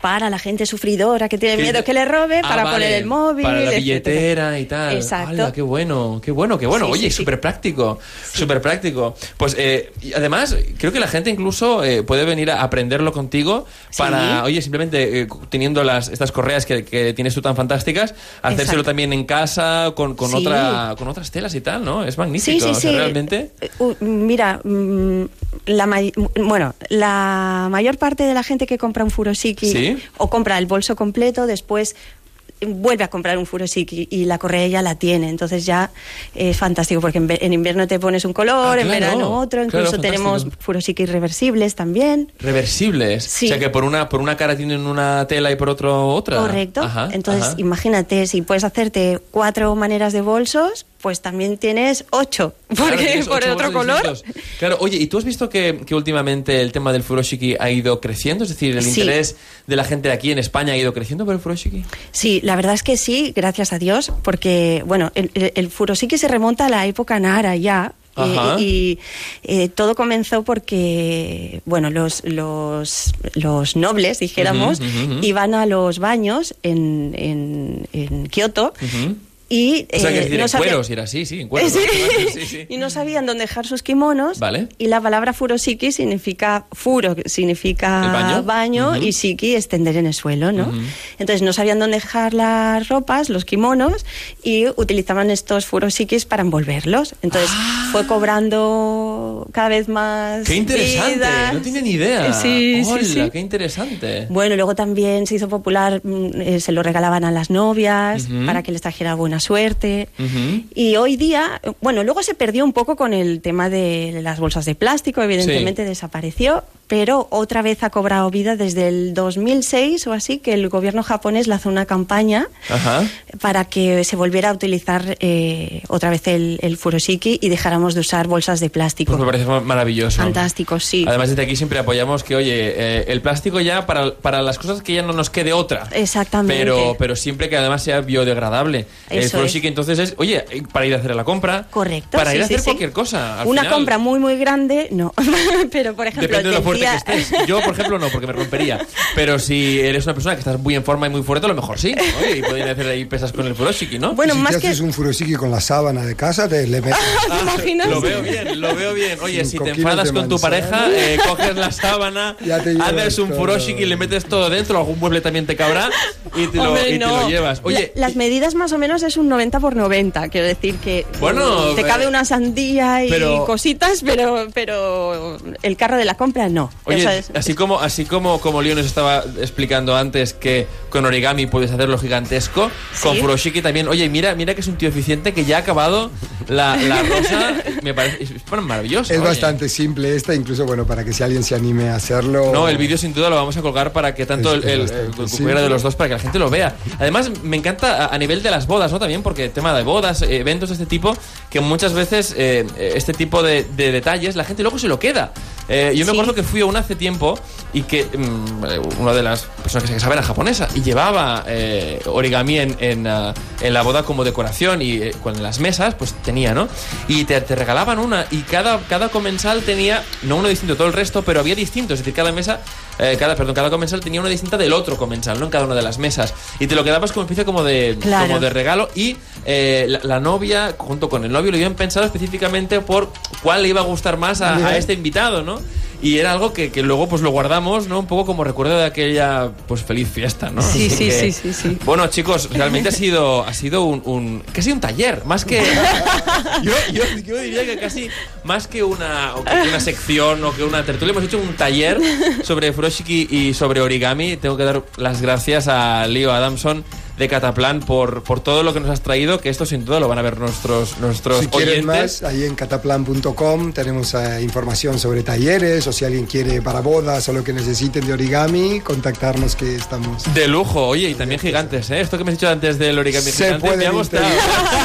Para la gente sufridora que tiene miedo que le robe, Ah, para vale, poner el móvil. Para la etcétera. billetera y tal. Exacto. Qué bueno, qué bueno, qué bueno. Sí, Oye, sí, sí. súper práctico, súper práctico. Pues eh, además, creo que la gente incluso eh, puede venir a aprenderlo contigo para, oye, simplemente eh, teniendo las, estas correas que, que tienes tú tan fantásticas, hacérselo Exacto. también en casa con, con, otra, con otras telas y tal, ¿no? Es magnífico. Sí, sí, o sea, sí. realmente. Uh, mira, mm, la bueno, la mayor parte de la gente que compra un furosiki Sí. o compra el bolso completo, después vuelve a comprar un furosiki y la correa ya la tiene. Entonces ya es fantástico porque en, invierno te pones un color, Ah, en verano otro. claro, Incluso tenemos fantástico. furosiki reversibles también. Reversibles. Sí. O sea que por una, por una cara tienen una tela y por otro otra. Correcto. Ajá, Entonces, ajá. imagínate, si puedes hacerte cuatro maneras de bolsos, pues también tienes ocho. Claro, Porque tienes por ocho otro color. distintos. Claro, oye, ¿y tú has visto que, que últimamente el tema del furoshiki ha ido creciendo? Es decir, el Sí. interés de la gente de aquí en España ha ido creciendo por el furoshiki. Sí, la verdad es que sí, gracias a Dios, porque, bueno, el, el, el furosiki se remonta a la época Nara ya, Ajá. Y, y, eh, todo comenzó porque, bueno, los, los, los nobles, dijéramos, iban a los baños en, en, en Kioto y O sea, que eh, es decir, no en cueros, y era así, sí, en cueros. Sí. Sí, sí. Y no sabían dónde dejar sus kimonos. Vale. Y la palabra furosiki significa furo, significa ¿El baño? Ujú. y shiki extender en el suelo, ¿no? Entonces no sabían dónde dejar las ropas, los kimonos, y utilizaban estos furosikis para envolverlos. Entonces fue cobrando cada vez más. Ah. Qué interesante, vida. no ni idea. Sí, Hola, sí. qué interesante. Bueno, luego también se hizo popular, mm, eh, se lo regalaban a las novias Ujú. para que les trajera buena suerte. Y hoy día, bueno, luego se perdió un poco con el tema de las bolsas de plástico, evidentemente desapareció, pero otra vez ha cobrado vida desde el 2006 o así, que el gobierno japonés lanzó una campaña Ajá. para que se volviera a utilizar eh, otra vez el, el furoshiki y dejáramos de usar bolsas de plástico. Pues me parece ma- maravilloso. Fantástico, sí. Además, desde aquí siempre apoyamos que, oye, eh, el plástico ya para, para las cosas que ya no nos quede otra. Exactamente. Pero, pero siempre que además sea biodegradable. el furoshiki entonces es, oye, para ir a hacer la compra. Correcto. Para ir a hacer sí. cualquier cosa. al Una final. compra muy, muy grande, no. pero, por ejemplo, Lo fuerte que estés. Yo, por ejemplo, no, porque me rompería. Pero si eres una persona que estás muy en forma y muy fuerte, a lo mejor sí. Oye, y pueden hacer ahí pesas con el furoshiki, ¿no? Bueno, si más te que... haces un furoshiki con la sábana de casa, te le metes. ¿Te imaginas? Lo veo bien, lo veo bien. Oye, si te enfadas de con tu pareja, eh, coges la sábana, te haces un todo. furoshiki y le metes todo dentro, algún mueble también te cabrá y te, lo, Hombre, y te no. lo llevas. Oye, La- las medidas más o menos es un 90 por 90, quiero decir que Bueno, mm, te eh, cabe una sandía y pero- cositas, pero pero el carro de la compra no. Oye, es- así como así como como Leo nos estaba explicando antes que con origami puedes hacerlo gigantesco, con Sí. furoshiki también. Oye, mira, mira que es un tío eficiente que ya ha acabado la, la rosa. Me parece es, bueno, maravilloso. Es oye. bastante simple esta, incluso bueno, para que si alguien se anime a hacerlo. No, el vídeo sin duda lo vamos a colgar para que tanto Es- el, el, de los dos para que la gente lo vea. Además, me encanta a, a nivel de las bodas, ¿no? También porque tema de bodas, eh, eventos de este tipo, que muchas veces eh, este tipo de, de detalles la gente luego se lo queda. Eh, yo me acuerdo que fui a una hace tiempo y que mm, una de las personas que se casaba era japonesa y llevaba eh, origami en, en, ah, en la boda como decoración y eh, con las mesas pues tenía, ¿no? Y te, te regalaban una y cada, cada comensal tenía, no uno distinto todo el resto, pero había distintos, es decir, cada mesa, eh, cada, perdón, cada comensal tenía una distinta del otro comensal, ¿no? En cada una de las mesas. Y te lo quedabas como especie como de, Claro. como de regalo y eh, la, la novia junto con el novio lo habían pensado específicamente por cuál le iba a gustar más a, este invitado, ¿no? Y era algo que, que luego pues lo guardamos, ¿no? Un poco como recuerdo de aquella pues feliz fiesta, ¿no? Sí, sí, que- sí, sí, sí. Bueno, chicos, realmente ha sido, ha sido un, un casi un taller, más que yo, yo, yo diría que casi más que una, o que una sección o que una tertulia, hemos hecho un taller sobre furoshiki y sobre origami. Tengo que dar las gracias a Leo Adamson de Cataplan por, por todo lo que nos has traído, que esto sin duda lo van a ver nuestros, nuestros Si quieren oyentes. más, ahí en cataplan.com tenemos eh, información sobre talleres o si alguien quiere para bodas o lo que necesiten de origami, contactarnos que estamos... De lujo, oye, y también gigantes, ¿eh? Esto que me has dicho antes del origami Se gigante me puede ha gustado.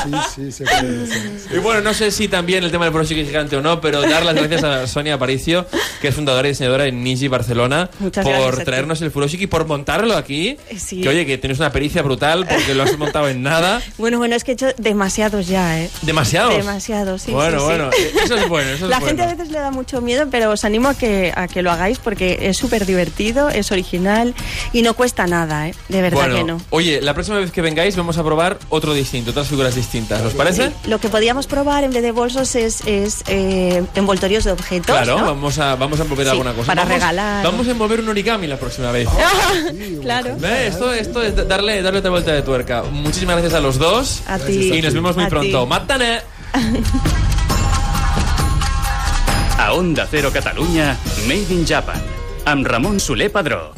Sí, sí, se puede hacer. Y bueno, no sé si también el tema del furoshiki gigante o no, pero dar las gracias a Sonia Aparicio, que es fundadora y diseñadora en Niji Barcelona, Muchas por traernos el furoshiki, por montarlo aquí. Sí. Que oye, que tienes una pericia brutal porque lo has montado en nada. Bueno, bueno, es que he hecho demasiados ya, ¿eh? Demasiados. Demasiados, sí. Bueno, sí, sí. bueno, eso es bueno. Eso es La bueno. gente a veces le da mucho miedo, pero os animo a que, a que lo hagáis porque es súper divertido, es original y no cuesta nada, ¿eh? De verdad Bueno, que no. oye, la próxima vez que vengáis vamos a probar otro distinto, otras figuras distintas. ¿Os parece? Sí, Lo que podíamos probar en vez de bolsos es, es eh, envoltorios de objetos. Claro, ¿no? vamos a, vamos a envolver alguna cosa. para Vamos- regalar. Vamos a envolver un origami la próxima vez. claro. ¿Ve? Esto, esto es darle, darle otra vuelta de tuerca. Muchísimas gracias a los dos. A ti. Y nos vemos muy A pronto. ti. ¡Mátane! A Onda Cero Catalunya, Made in Japan. Amb Ramon Soler Padró.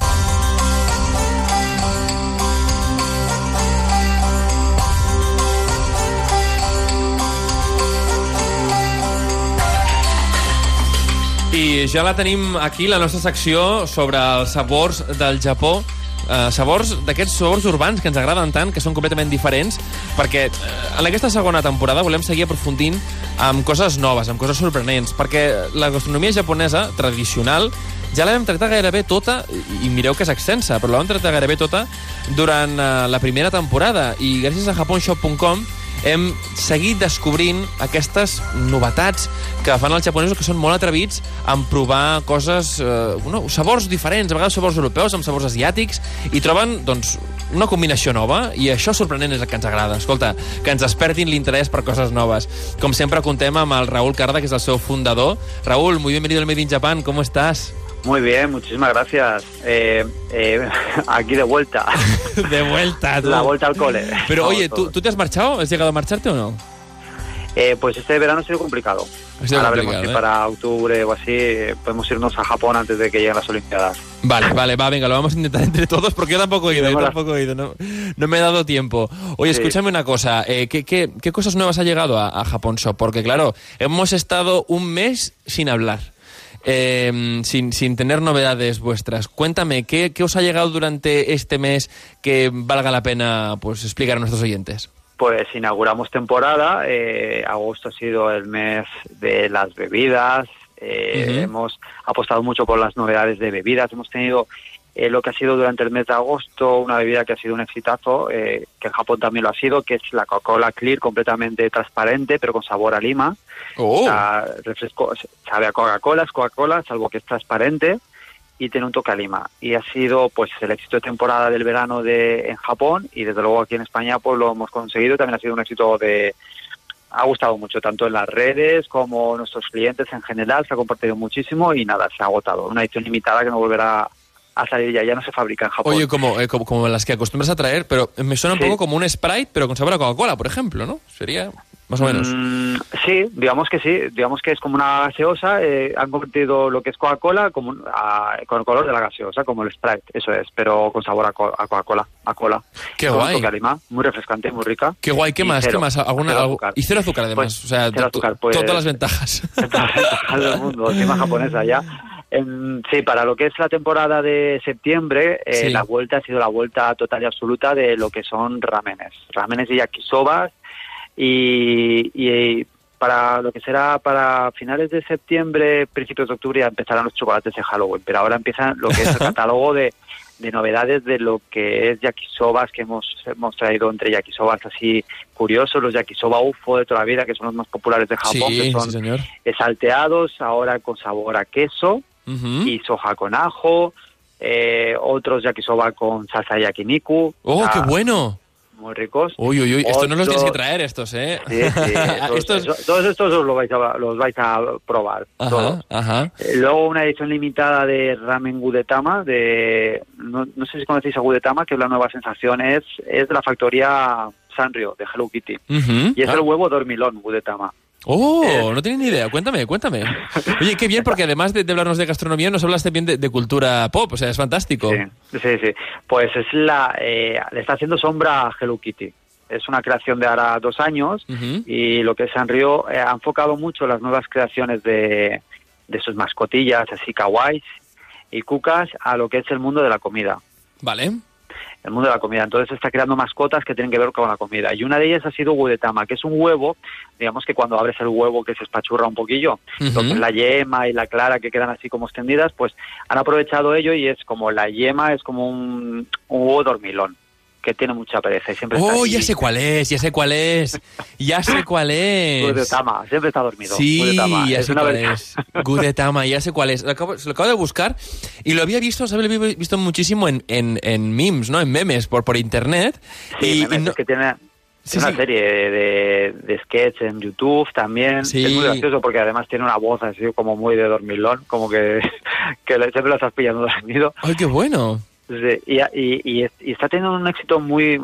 I ja la tenim aquí, la nostra secció sobre els sabors del Japó. Uh, sabors d'aquests sabors urbans que ens agraden tant, que són completament diferents, perquè uh, en aquesta segona temporada volem seguir aprofundint amb coses noves, amb coses sorprenents, perquè la gastronomia japonesa tradicional ja la vam tractar gairebé tota, i mireu que és extensa, però la vam tractar gairebé tota durant uh, la primera temporada, i gràcies a japonshop.com hem seguit descobrint aquestes novetats que fan els japonesos que són molt atrevits en provar coses, eh, no, sabors diferents, a vegades sabors europeus amb sabors asiàtics, i troben doncs, una combinació nova, i això sorprenent és el que ens agrada. Escolta, que ens despertin l'interès per coses noves. Com sempre, contem amb el Raúl Carda, que és el seu fundador. Raúl, muy bienvenido al Made in Japan, ¿cómo estás? Muy bien, muchísimas gracias. Eh, eh, aquí de vuelta. de vuelta, tú. La vuelta al cole. Pero oye. ¿tú, ¿tú te has marchado? ¿Has llegado a marcharte o no? Eh, pues este verano ha sido complicado. Ha sido Ahora complicado, veremos si ¿eh? para octubre o así eh, podemos irnos a Japón antes de que lleguen las Olimpiadas. Vale, vale, va, venga, lo vamos a intentar entre todos porque yo tampoco he ido, yo tampoco he ido, no, no me he dado tiempo. Oye, Sí. escúchame una cosa, eh, ¿qué, qué, qué cosas nuevas ha llegado a, a Japón Shop? Porque claro, hemos estado un mes sin hablar. Eh, sin, sin tener novedades vuestras. Cuéntame, ¿qué, ¿qué os ha llegado durante este mes que valga la pena pues explicar a nuestros oyentes? Pues inauguramos temporada. eh, agosto ha sido el mes de las bebidas. eh. Hemos apostado mucho por las novedades de bebidas. Hemos tenido eh, lo que ha sido durante el mes de agosto una bebida que ha sido un exitazo, eh, que en Japón también lo ha sido, que es la Coca-Cola Clear, completamente transparente, pero con sabor a lima. Oh, O sea, refresco, sabe a Coca-Cola, es Coca-Cola, salvo que es transparente y tiene un toque a lima. Y ha sido pues el éxito de temporada del verano de en Japón y desde luego aquí en España pues lo hemos conseguido. También ha sido un éxito de ha gustado mucho tanto en las redes como nuestros clientes en general, se ha compartido muchísimo y nada, se ha agotado. Una edición limitada que no volverá a salir ya, ya no se fabrica en Japón. Oye, como, eh, como, como las que acostumbras a traer, pero me suena un poco como un Sprite, pero con sabor a Coca-Cola, por ejemplo, ¿no? Sería más o menos. Mm, sí, digamos que sí, digamos que es como una gaseosa, eh, han convertido lo que es Coca-Cola como un- a- con el color de la gaseosa, como el Sprite, eso es, pero con sabor a, co- a Coca-Cola, a cola. Qué Con guay. lima, muy refrescante, muy rica. Qué guay, ¿qué Y más? cero, ¿Qué más? ¿Alguna, cero azúcar. Y cero azúcar, además. Pues, o sea, azúcar, pues- todas las ventajas. Todas del mundo, encima japonesa ya. Em, sí, para lo que es la temporada de septiembre, eh, la vuelta ha sido la vuelta total y absoluta de lo que son ramenes. Ramenes y yakisobas y, y para lo que será para finales de septiembre, principios de octubre ya empezarán los chocolates de Halloween, pero ahora empiezan lo que es el catálogo de, de novedades de lo que es yakisobas que hemos, hemos traído entre yakisobas así curiosos, los yakisoba UFO de toda la vida, que son los más populares de Japón, sí, que son sí, salteados, ahora con sabor a queso Y soja con ajo, eh, otros yakisoba con salsa yakiniku. ¡Oh, o sea, qué bueno! Muy ricos. Uy, uy, uy, esto no los tienes que traer, estos, ¿eh? Sí, sí, esos- Estos- eso- todos estos os los vais a, los vais a probar. Ajá, todos. ajá. Eh, Luego una edición limitada de ramen Gudetama, de no, no sé si conocéis a Gudetama, que es la nueva sensación, es, es de la factoría Sanrio, de Hello Kitty. Y es Ah. el huevo dormilón Gudetama. Oh, no tenía ni idea. Cuéntame, cuéntame. Oye, qué bien, porque además de, de hablarnos de gastronomía, nos hablaste bien de, de cultura pop. O sea, es fantástico. Sí, sí, sí. Pues es la, eh, le está haciendo sombra a Hello Kitty. Es una creación de ahora dos años y lo que es Sanrio eh, ha enfocado mucho las nuevas creaciones de, de sus mascotillas, así kawaiis y cucas, a lo que es el mundo de la comida. Vale. El mundo de la comida. Entonces está creando mascotas que tienen que ver con la comida. Y una de ellas ha sido Gudetama, que es un huevo, digamos que cuando abres el huevo que se espachurra un poquillo, Ujú. lo que es la yema y la clara que quedan así como extendidas, pues han aprovechado ello y es como la yema es como un, un huevo dormilón, que tiene mucha pereza y siempre está Oh, ahí. ya sé cuál es, ya sé cuál es. Ya sé cuál es. Gudetama, siempre está dormido. Sí, Gudetama. ya Es sé una cuál ver- es. Gudetama, ya sé cuál es. Lo acabo, lo acabo de buscar y lo había visto, ¿sabes? Lo había visto muchísimo en, en, en memes, ¿no? En memes por, por internet. Sí, y, memes, y no- es que tiene Sí, una sí. serie de, de sketches en YouTube también. Sí. Es muy gracioso porque además tiene una voz así como muy de dormilón, como que, que siempre lo estás pillando dormido. ¡Ay, qué bueno! Sí, y, y, y es- y está teniendo un éxito muy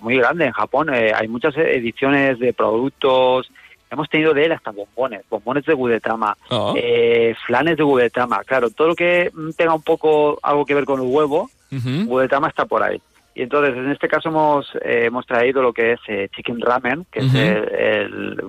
muy grande en Japón. Eh, hay muchas ediciones de productos. Hemos tenido de él hasta bombones, bombones de Gudetama, Oh. eh, flanes de Gudetama. Claro, todo lo que mm, tenga un poco algo que ver con el huevo, Ujú. Gudetama está por ahí. Y entonces, en este caso hemos eh, hemos traído lo que es eh, chicken ramen, que es el, el-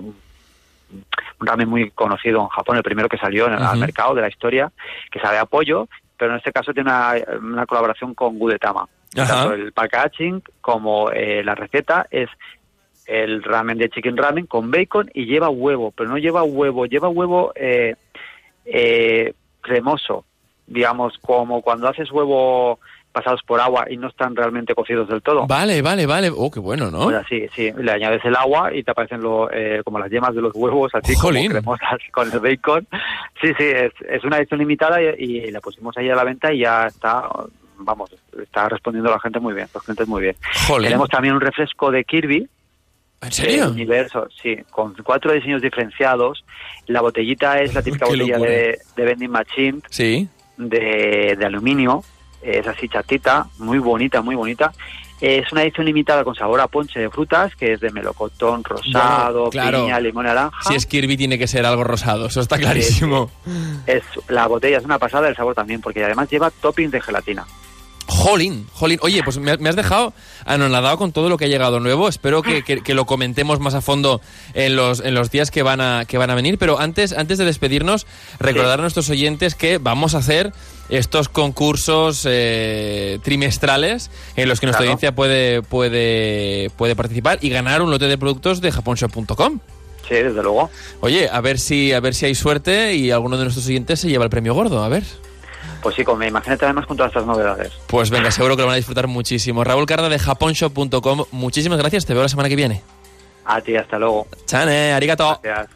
un ramen muy conocido en Japón, el primero que salió en el, al mercado de la historia, que sabe a pollo, pero en este caso tiene una, una colaboración con Gudetama. Tanto el packaging como eh, la receta es el ramen de chicken ramen con bacon y lleva huevo, pero no lleva huevo, lleva huevo eh, eh, cremoso, digamos, como cuando haces huevo pasados por agua y no están realmente cocidos del todo. Vale, vale, vale. Oh, qué bueno, ¿no? Pues así, sí, le añades el agua y te aparecen lo, eh, como las yemas de los huevos, así Jolín. como cremosas con el bacon. Sí, sí, es, es una edición limitada y, y la pusimos ahí a la venta y ya está, vamos, está respondiendo la gente muy bien, los clientes muy bien. Jolín. Tenemos también un refresco de Kirby, ¿En serio? universo, sí, con cuatro diseños diferenciados. La botellita es la típica botella de, de vending machine Sí. de, de aluminio, es así chatita, muy bonita, muy bonita. Es una edición limitada con sabor a ponche de frutas, que es de melocotón rosado, Bueno, claro. piña, limón, naranja. Si es Kirby tiene que ser algo rosado, eso está clarísimo. Es, la botella es una pasada, el sabor también, porque además lleva toppings de gelatina. Jolín, jolín. Oye, pues me, me has dejado anonadado con todo lo que ha llegado nuevo. Espero que, que- que lo comentemos más a fondo en los, en los días que van, a, que van a venir. Pero antes, antes de despedirnos, recordar a nuestros oyentes que vamos a hacer estos concursos eh, trimestrales en los que nuestra Claro. audiencia puede, puede, puede participar y ganar un lote de productos de japonshop.com. Sí, desde luego. Oye, a ver si a ver si hay suerte y alguno de nuestros oyentes se lleva el premio gordo. A ver. Pues sí, con, imagínate además con todas estas novedades. Pues venga, seguro que lo van a disfrutar muchísimo. Raúl Carda de japonshop.com, muchísimas gracias. Te veo la semana que viene. A ti, hasta luego. Chane, arigato. Gracias.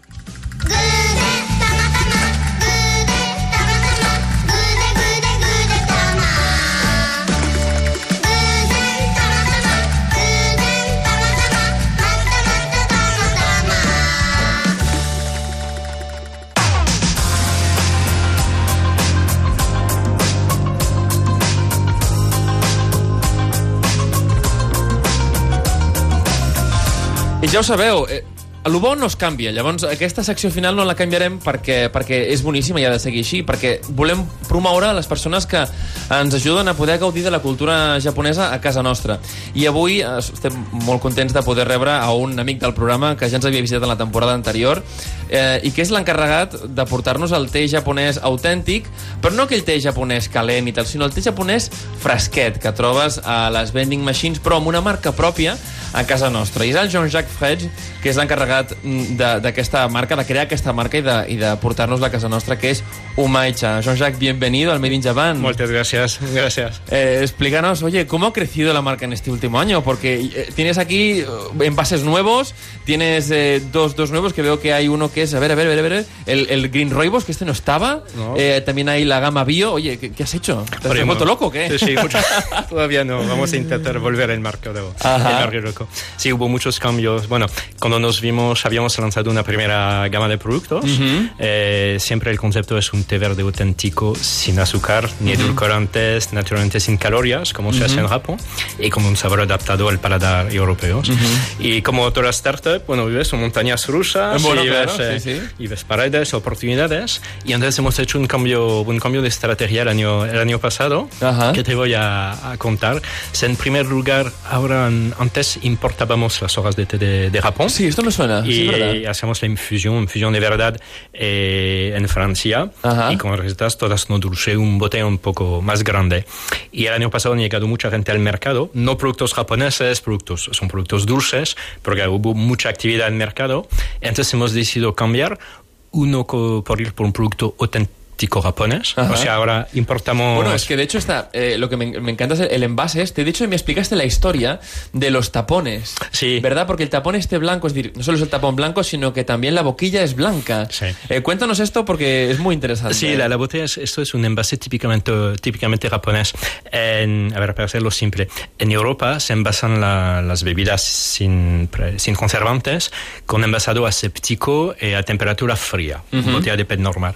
I ja ho sabeu, eh, el bo no es canvia. Llavors, aquesta secció final no la canviarem perquè, perquè és boníssima i ha de seguir així, perquè volem promoure les persones que ens ajuden a poder gaudir de la cultura japonesa a casa nostra. I avui eh, estem molt contents de poder rebre a un amic del programa que ja ens havia visitat en la temporada anterior eh, i que és l'encarregat de portar-nos el té japonès autèntic, però no aquell té japonès calent i tal, sinó el té japonès fresquet que trobes a les vending machines, però amb una marca pròpia a casa nostra. I és el Jean-Jacques Fredge, que és l'encarregat mm, de- d'aquesta marca, de crear aquesta marca i de, i de portar-nos-la a casa nostra, que és Umaicha. Jean-Jacques, bienvenido al Made in Japan. Muchas gracias, gracias. Eh, explícanos, oye, ¿cómo ha crecido la marca en este último año? Porque eh, tienes aquí eh, envases nuevos, tienes eh, dos, dos nuevos, que veo que hay uno que es, a ver, a ver, a ver, a ver, el, el Green Roibos, que este no estaba. No. Eh, también hay la gama Bio. Oye, ¿qué, qué has hecho? ¿Te has vuelto loco o qué? Sí, sí, mucho- todavía no. Vamos a intentar volver al mercado, Ajá. el mercado loco. Sí, hubo muchos cambios. Bueno, cuando nos vimos, habíamos lanzado una primera gama de productos. Eh, siempre el concepto es un té verde auténtico, sin azúcar, ni edulcorantes, naturalmente sin calorías, como se hace en Japón, y con un sabor adaptado al paladar europeo. Y como toda startup, bueno, vives en montañas rusas, Bueno, y, ves, sí, eh, sí. y ves paredes, oportunidades. Y entonces hemos hecho un cambio, un cambio de estrategia el año, el año pasado que te voy a, a contar. Es, en primer lugar, ahora antes importábamos las hojas de té de, de Japón. Sí, esto me suena. sí, Y verdad. hacemos la infusión, infusión de verdad eh, en Francia Ajá. y con recetas todas no dulce, un bote un poco más grande. Y el año pasado han llegado mucha gente al mercado, no productos japoneses, productos, son productos dulces, porque hubo mucha actividad en el mercado. Entonces hemos decidido cambiar uno por ir por un producto auténtico japonés. Ajá. O sea, ahora importamos... Bueno, es que de hecho está, eh, lo que me, me encanta es el, envase este. De hecho, me explicaste la historia de los tapones. Sí. ¿Verdad? Porque el tapón este blanco, es decir, no solo es el tapón blanco, sino que también la boquilla es blanca. Sí. Eh, cuéntanos esto porque es muy interesante. Sí, la, la botella, es- esto es un envase típicamente, típicamente japonés. En- a ver, para hacerlo simple, en Europa se envasan la- las bebidas sin, sin conservantes con envasado aséptico y a temperatura fría, botella de PET normal.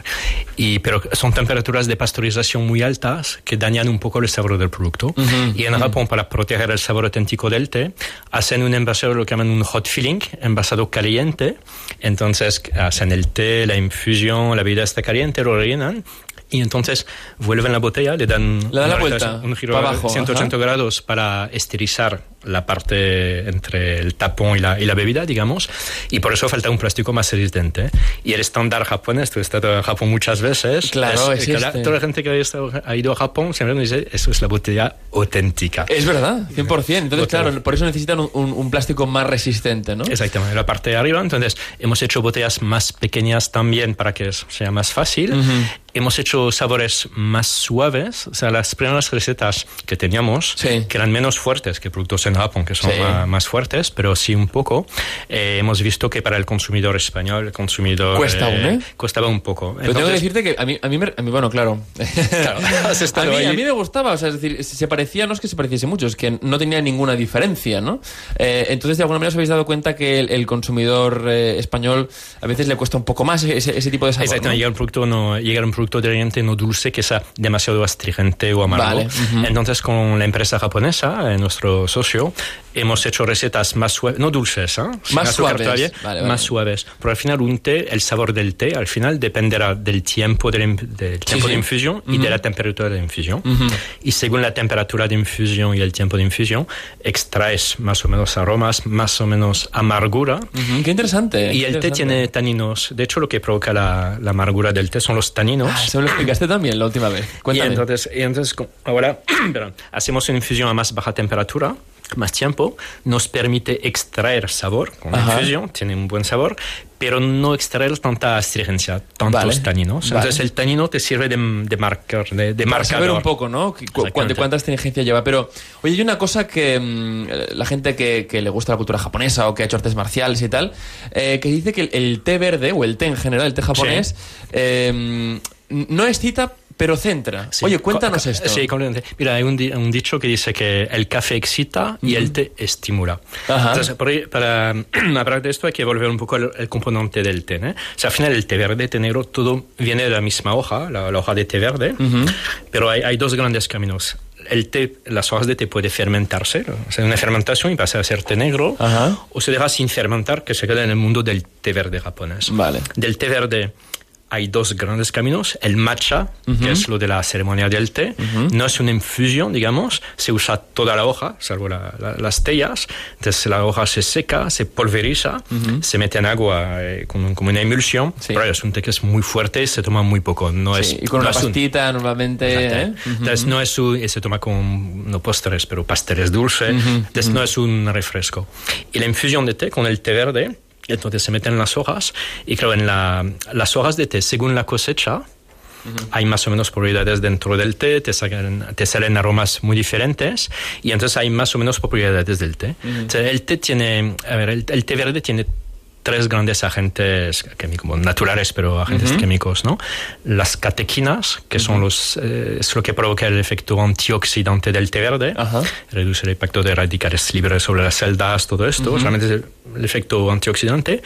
Y, pero son temperaturas de pasteurización muy altas que dañan un poco el sabor del producto. Y en Japón, para proteger el sabor auténtico del té, hacen un envasado, lo que llaman un hot filling, envasado caliente. Entonces hacen el té, la infusión, la bebida está caliente, lo rellenan. Y entonces vuelven la botella, le dan Le la vuelta, un giro para abajo, 180 grados para esterilizar la parte entre el tapón y la, y la bebida, digamos, y por eso falta un plástico más resistente. Y el estándar japonés, tú has estado en Japón muchas veces, Claro, es la- toda la gente que ha, ido a Japón siempre nos dice, eso es la botella auténtica. Es verdad, 100%. Entonces, Botella. claro, por eso necesitan un, un- un plástico más resistente, ¿no? Exactamente, la parte de arriba. Entonces, hemos hecho botellas más pequeñas también para que sea más fácil. Hemos hecho sabores más suaves. O sea, las primeras recetas que teníamos, Sí. que eran menos fuertes que productos en Japón, que son Sí. ma- más fuertes, pero sí un poco, eh, hemos visto que para el consumidor español, el consumidor... Cuesta aún, ¿eh? Costaba un poco. Pero tengo que decirte que a mí, a mí, me- a mí bueno, claro. has a, mí, a mí me gustaba, o sea, es decir, se parecía, no es que se pareciese mucho, es que no tenía ninguna diferencia, ¿no? Eh, entonces, de alguna manera os habéis dado cuenta que el, el consumidor eh, español a veces le cuesta un poco más ese, ese tipo de sabor, Exacto, ¿no? llega un producto no llega un producto de oriente no dulce que sea demasiado astringente o amargo. Vale, ujú. Entonces con la empresa japonesa, eh, nuestro socio, hemos hecho recetas más suaves, no dulces, ¿eh? Más suaves. todavía, Vale, vale. más suaves. Pero al final un té, el sabor del té, al final dependerá del tiempo de, la del tiempo sí. de infusión y de la temperatura de infusión. Y según la temperatura de infusión y el tiempo de infusión, extraes más o menos aromas, más o menos amargura. Qué interesante. Y el té interesante. tiene taninos. De hecho, lo que provoca la, la amargura del té son los taninos. Ah, eso me lo explicaste también la última vez. Y Cuéntame. entonces, y entonces ahora perdón, hacemos una infusión a más baja temperatura, más tiempo, nos permite extraer sabor con la Ajá. infusión, tiene un buen sabor, pero no extraer tanta astringencia, tantos Vale. taninos. Vale. Entonces el tanino te sirve de, de marcar, de, de Para marcador. saber un poco, ¿no? Cu- cuánta astringencia lleva. Pero, oye, hay una cosa que mm, la gente que, que le gusta la cultura japonesa o que ha hecho artes marciales y tal, eh, que dice que el, el té verde o el té en general, el té japonés, eh, no excita, pero centra. Sí. Oye, cuéntanos esto. Sí, completamente. Mira, hay un, di- un dicho que dice que el café excita y el té estimula. Ajá. Entonces, por para hablar de esto hay que volver un poco al componente del té. ¿eh? O sea, al final el té verde, té negro, todo viene de la misma hoja, la, la hoja de té verde, pero hay, hay dos grandes caminos. El té, las hojas de té puede fermentarse, o sea, una fermentación y pasar a ser té negro, Ajá. o se deja sin fermentar, que se queda en el mundo del té verde japonés. Vale. Del té verde hay dos grandes caminos. El matcha, que es lo de la ceremonia del té, no es una infusión, digamos, se usa toda la hoja, salvo la- la- las tellas. Entonces la hoja se seca, se pulveriza, se mete en agua eh, como, como una emulsión. Sí. Pero es un té que es muy fuerte y se toma muy poco. No Sí, es, y con no una es un- pastita normalmente. ¿eh? Entonces no es un, se toma con, no postres, pero pasteles dulces. Entonces no es un refresco. Y la infusión de té con el té verde, entonces se meten las hojas. Y claro, en la, las hojas de té, según la cosecha, hay más o menos propiedades dentro del té, te, sacan- te salen aromas muy diferentes y entonces hay más o menos propiedades del té. Entonces, el té tiene, a ver, el, el té verde tiene tres grandes agentes químicos, naturales, pero agentes químicos, ¿no? Las catequinas, que son los, eh, es lo que provoca el efecto antioxidante del té verde, Ajá. reduce el impacto de radicales libres sobre las celdas, todo esto, realmente es el, el efecto antioxidante.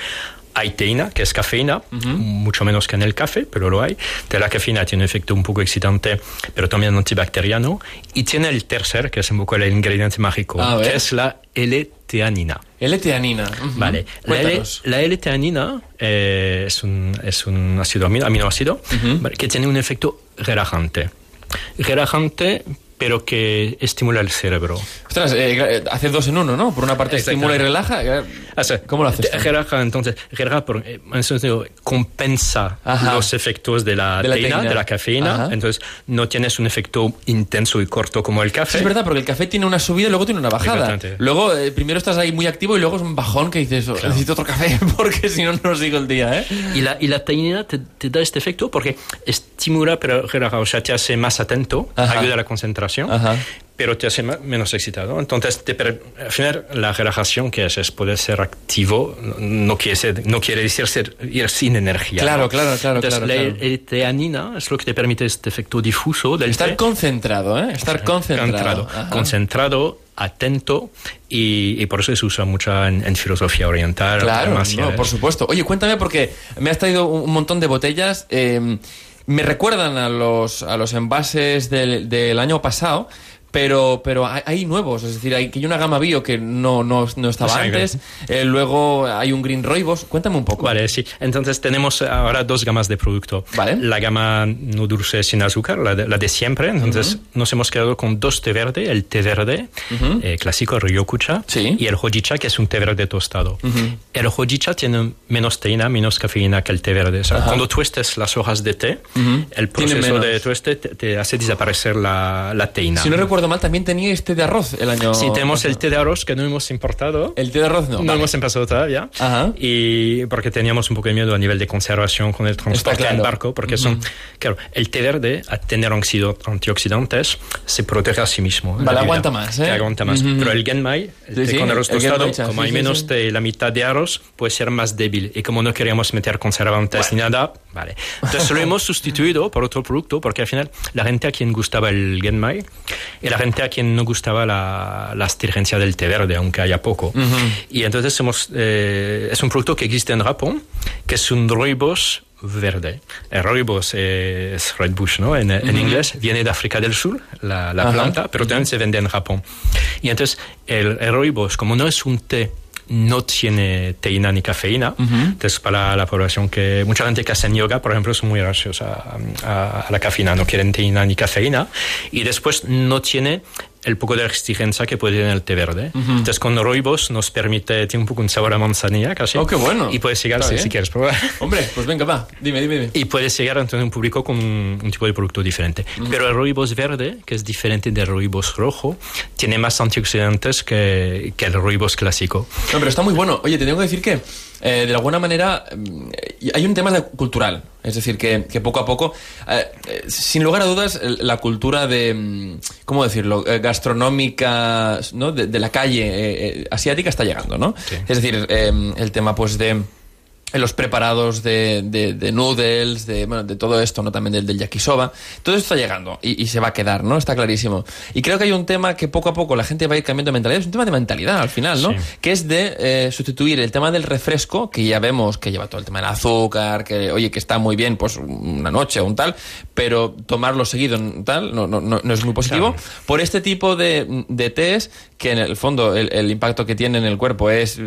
Hay teína, que es cafeína, mucho menos que en el café, pero lo hay. De la cafeína tiene un efecto un poco excitante, pero también antibacteriano. Y tiene el tercer, que es un poco el ingrediente mágico, que es la L-teanina. L-teanina. Vale, la, L, Cuéntanos. la L-teanina eh, es, un, es un ácido amino, aminoácido que tiene un efecto relajante. Relajante, pero que estimula el cerebro. Ostras, eh, hace dos en uno, ¿no? Por una parte estimula y relaja. eh, ¿Cómo lo haces? Relaja, entonces, relaja por, eh, en sentido, compensa Ajá. los efectos de la, De la teína, teína. de la cafeína. Ajá. Entonces, no tienes un efecto intenso y corto como el Sí, café. es verdad, porque el café tiene una subida y luego tiene una bajada. Luego, eh, primero estás ahí muy activo y luego es un bajón que dices, "Oh, necesito otro café porque si no, no sigo el día, ¿eh? Y la, y la teína te, te da este efecto porque estimula, pero relaja, o sea, te hace más atento, Ajá. ayuda a la concentración, Ajá. pero te hace menos excitado. Entonces, te al final, la relajación que es, es poder ser activo, no, quiere, ser- no quiere decir ser, ir sin energía. Claro, ¿no? claro, claro, Entonces, claro, la claro. L-teanina es lo que te permite este efecto difuso del Estar té. concentrado, ¿eh? Estar concentrado. Concentrado, concentrado, atento, y, y por eso se usa mucho en, en filosofía oriental. Claro, no, marciales. por supuesto. Oye, cuéntame porque me has traído un un montón de botellas. eh, me recuerdan a los, a los envases del, del año pasado. Pero, pero hay, hay nuevos, es decir, hay, que hay una gama bio que no, no, no estaba antes. eh, luego hay un Green Roibos. Cuéntame un poco. Vale, sí. Entonces tenemos ahora dos gamas de producto. Vale. La gama no dulce sin azúcar, la de, la de siempre. Entonces nos hemos quedado con dos té verde, el té verde eh, clásico Ryokucha Sí. y el hojicha que es un té verde tostado. El hojicha tiene menos teína, menos cafeína que el té verde. O sea, cuando tuestes las hojas de té, el proceso de tueste te, te hace desaparecer la, la teína. Si no recuerdo recuerdo mal, también teníais té de arroz el año... Sí, tenemos el té de arroz que no hemos importado. El té de arroz no. No vale. hemos empezado todavía. Ajá. Y porque teníamos un poco de miedo a nivel de conservación con el transporte claro. en barco, porque son, claro, el té verde, a tener antioxidantes, se protege a sí mismo. Vale, aguanta más, ¿eh? Aguanta más. Ujú. Pero el genmai, el Sí, té sí, con arroz tostado, como hay menos de la mitad de arroz, puede ser más débil. Y como no queríamos meter conservantes ni nada, vale. Entonces lo hemos sustituido por otro producto, porque al final la gente a quien gustaba el genmai la gente a quien no gustaba la, la astringencia del té verde, aunque haya poco. Y entonces hemos, eh, es un producto que existe en Japón, que es un rooibos verde. El rooibos es red bush, ¿no? En, en inglés viene de África del Sur, la, la planta, pero también se vende en Japón. Y entonces el, el rooibos, como no es un té no tiene teína ni cafeína. Entonces, para la población que mucha gente que hace yoga, por ejemplo, son muy reacios a, a- a la cafeína, no quieren teína ni cafeína. Y después no tiene el poco de exigencia que puede tener el té verde. Entonces, con rooibos nos permite, tiene un poco un sabor a manzanilla casi. Oh, qué bueno. Y puedes llegar, si, si quieres probar. Hombre, pues venga, va. Dime, dime, dime. Y puedes llegar a tener un público con un, un tipo de producto diferente. Pero el rooibos verde, que es diferente del rooibos rojo, tiene más antioxidantes que, que el rooibos clásico. No, pero está muy bueno. Oye, te tengo que decir que, eh, de alguna manera, mm, hay un tema cultural. Es decir, que, que poco a poco, eh, eh, sin lugar a dudas, la cultura de, mm, ¿cómo decirlo?, Eh, gastronómica, ¿no?, de, de la calle asiática está llegando, ¿no? Sí. Es decir, el tema, pues, de en los preparados de, de, de noodles, de, bueno, de todo esto, ¿no? También del, del yakisoba. Todo esto está llegando y, y se va a quedar, ¿no? Está clarísimo. Y creo que hay un tema que poco a poco la gente va a ir cambiando de mentalidad. Es un tema de mentalidad al final, ¿no? Sí. Que es de eh, sustituir el tema del refresco, que ya vemos que lleva todo el tema del azúcar, que, oye, que está muy bien, pues, una noche o un tal, pero tomarlo seguido, tal, no, no, no, no es muy positivo. Claro. Por este tipo de, de tés, que en el fondo el, el impacto que tiene en el cuerpo es eh,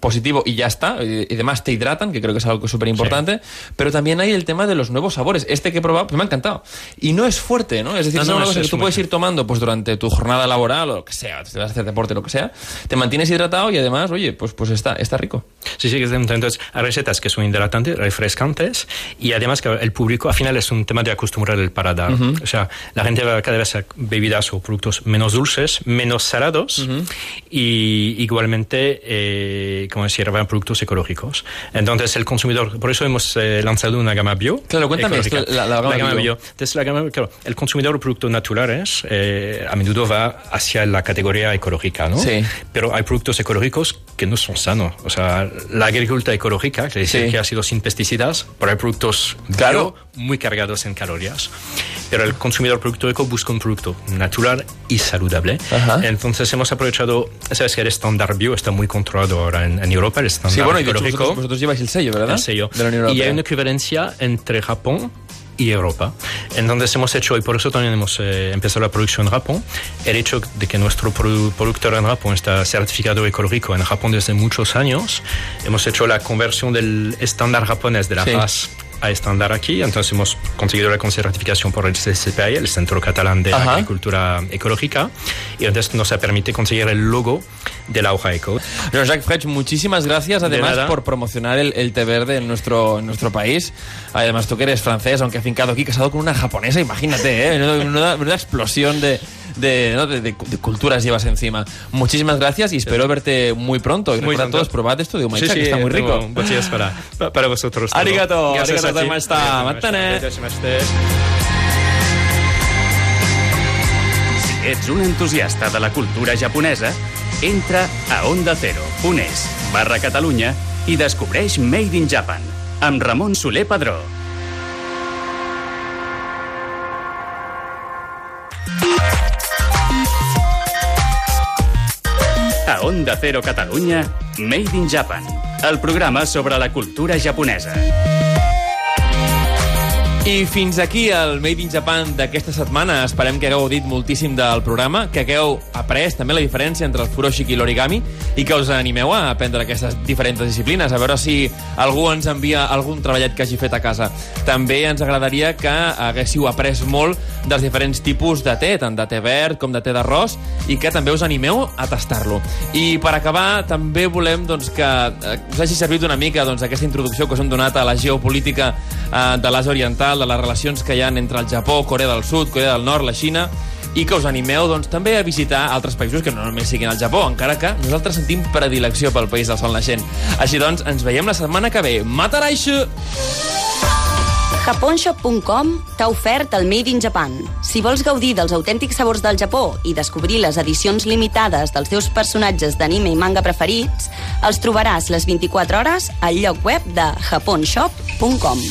positivo y ya está, y, y además te hidratan, que creo que es algo súper importante, pero también hay el tema de los nuevos sabores. Este que he probado, pues me ha encantado. Y no es fuerte, ¿no? Es decir, No, es no, una es- cosa que es tú muy puedes ir tomando pues durante tu jornada laboral o lo que sea, si vas a hacer deporte lo que sea, te mantienes hidratado y además, oye, pues, pues está, está rico. Sí, sí, que es- entonces hay recetas que son hidratantes, refrescantes y además que el público al final es un tema de acostumbrar el paladar. O sea, la gente va cada vez a bebidas o productos menos dulces, menos salados y igualmente, eh, como decir, productos ecológicos. Entonces el consumidor, por eso hemos eh, lanzado una gama bio. Claro, cuéntame esto, la- la gama bio. Entonces, la gama, claro, el consumidor de productos naturales eh, a menudo va hacia la categoría ecológica, ¿no? Sí. Pero hay productos ecológicos que no son sanos. O sea, la agricultura ecológica, que dice Sí. que ha sido sin pesticidas, pero hay productos Claro. bio muy cargados en calorías. Pero el consumidor producto eco busca un producto natural y saludable. Ajá. Entonces hemos aprovechado, sabes que el estándar bio está muy controlado ahora en, en Europa, el estándar Sí, bueno, y de hecho ecológico vosotros, vosotros lleváis el sello, ¿verdad? el sello. De la Unión y hay Europea. una equivalencia entre Japón y Europa. Entonces hemos hecho, y por eso también hemos eh, empezado la producción en Japón, el hecho de que nuestro produ- productor en Japón está certificado ecológico en Japón desde muchos años, hemos hecho la conversión del estándar japonés de la Sí. paz a estándar aquí, entonces hemos conseguido la certificación por el CCPI, el Centro Catalán de Ajá. Agricultura Ecológica, y entonces nos ha permitido conseguir el logo de la hoja eco. Jean-Jacques Frech, muchísimas gracias De además por promocionar el, el té verde en nuestro, en nuestro país. Además, tú que eres francés, aunque afincado aquí, casado con una japonesa, imagínate, ¿eh? Una, una- una explosión de, de, ¿no? de- de- de culturas llevas encima. Muchísimas gracias y espero verte muy pronto. Y Muy recuerda a pronto. todos, probad esto de Umaicha, que está muy rico. Botellas para, pa- para vosotros. todo. Arigato, Gracias arigato. Arigato Matane. Si ets un entusiasta de la cultura japonesa, entra a ondacero.es barra Catalunya i descobreix Made in Japan amb Ramon Soler Padró. A Onda Cero Catalunya, Made in Japan, el programa sobre la cultura japonesa. I fins aquí el Made in Japan d'aquesta setmana. Esperem que hagueu gaudit moltíssim del programa, que hagueu après també la diferència entre el furoshiki i l'origami i que us animeu a aprendre aquestes diferents disciplines, a veure si algú ens envia algun treballet que hagi fet a casa. També ens agradaria que haguéssiu après molt dels diferents tipus de té, tant de té verd com de té d'arròs, i que també us animeu a tastar-lo. I per acabar, també volem doncs, que eh, us hagi servit una mica doncs, aquesta introducció que us hem donat a la geopolítica eh, de l'Àsia Oriental, de les relacions que hi ha entre el Japó, Corea del Sud, Corea del Nord, la Xina, i que us animeu doncs, també a visitar altres països que no només siguin el Japó, encara que nosaltres sentim predilecció pel país del sol naixent. Així doncs, ens veiem la setmana que ve. Mataraixo! Japonshop.com t'ha ofert el Made in Japan. Si vols gaudir dels autèntics sabors del Japó i descobrir les edicions limitades dels teus personatges d'anime i manga preferits, els trobaràs les 24 hores al lloc web de japonshop.com.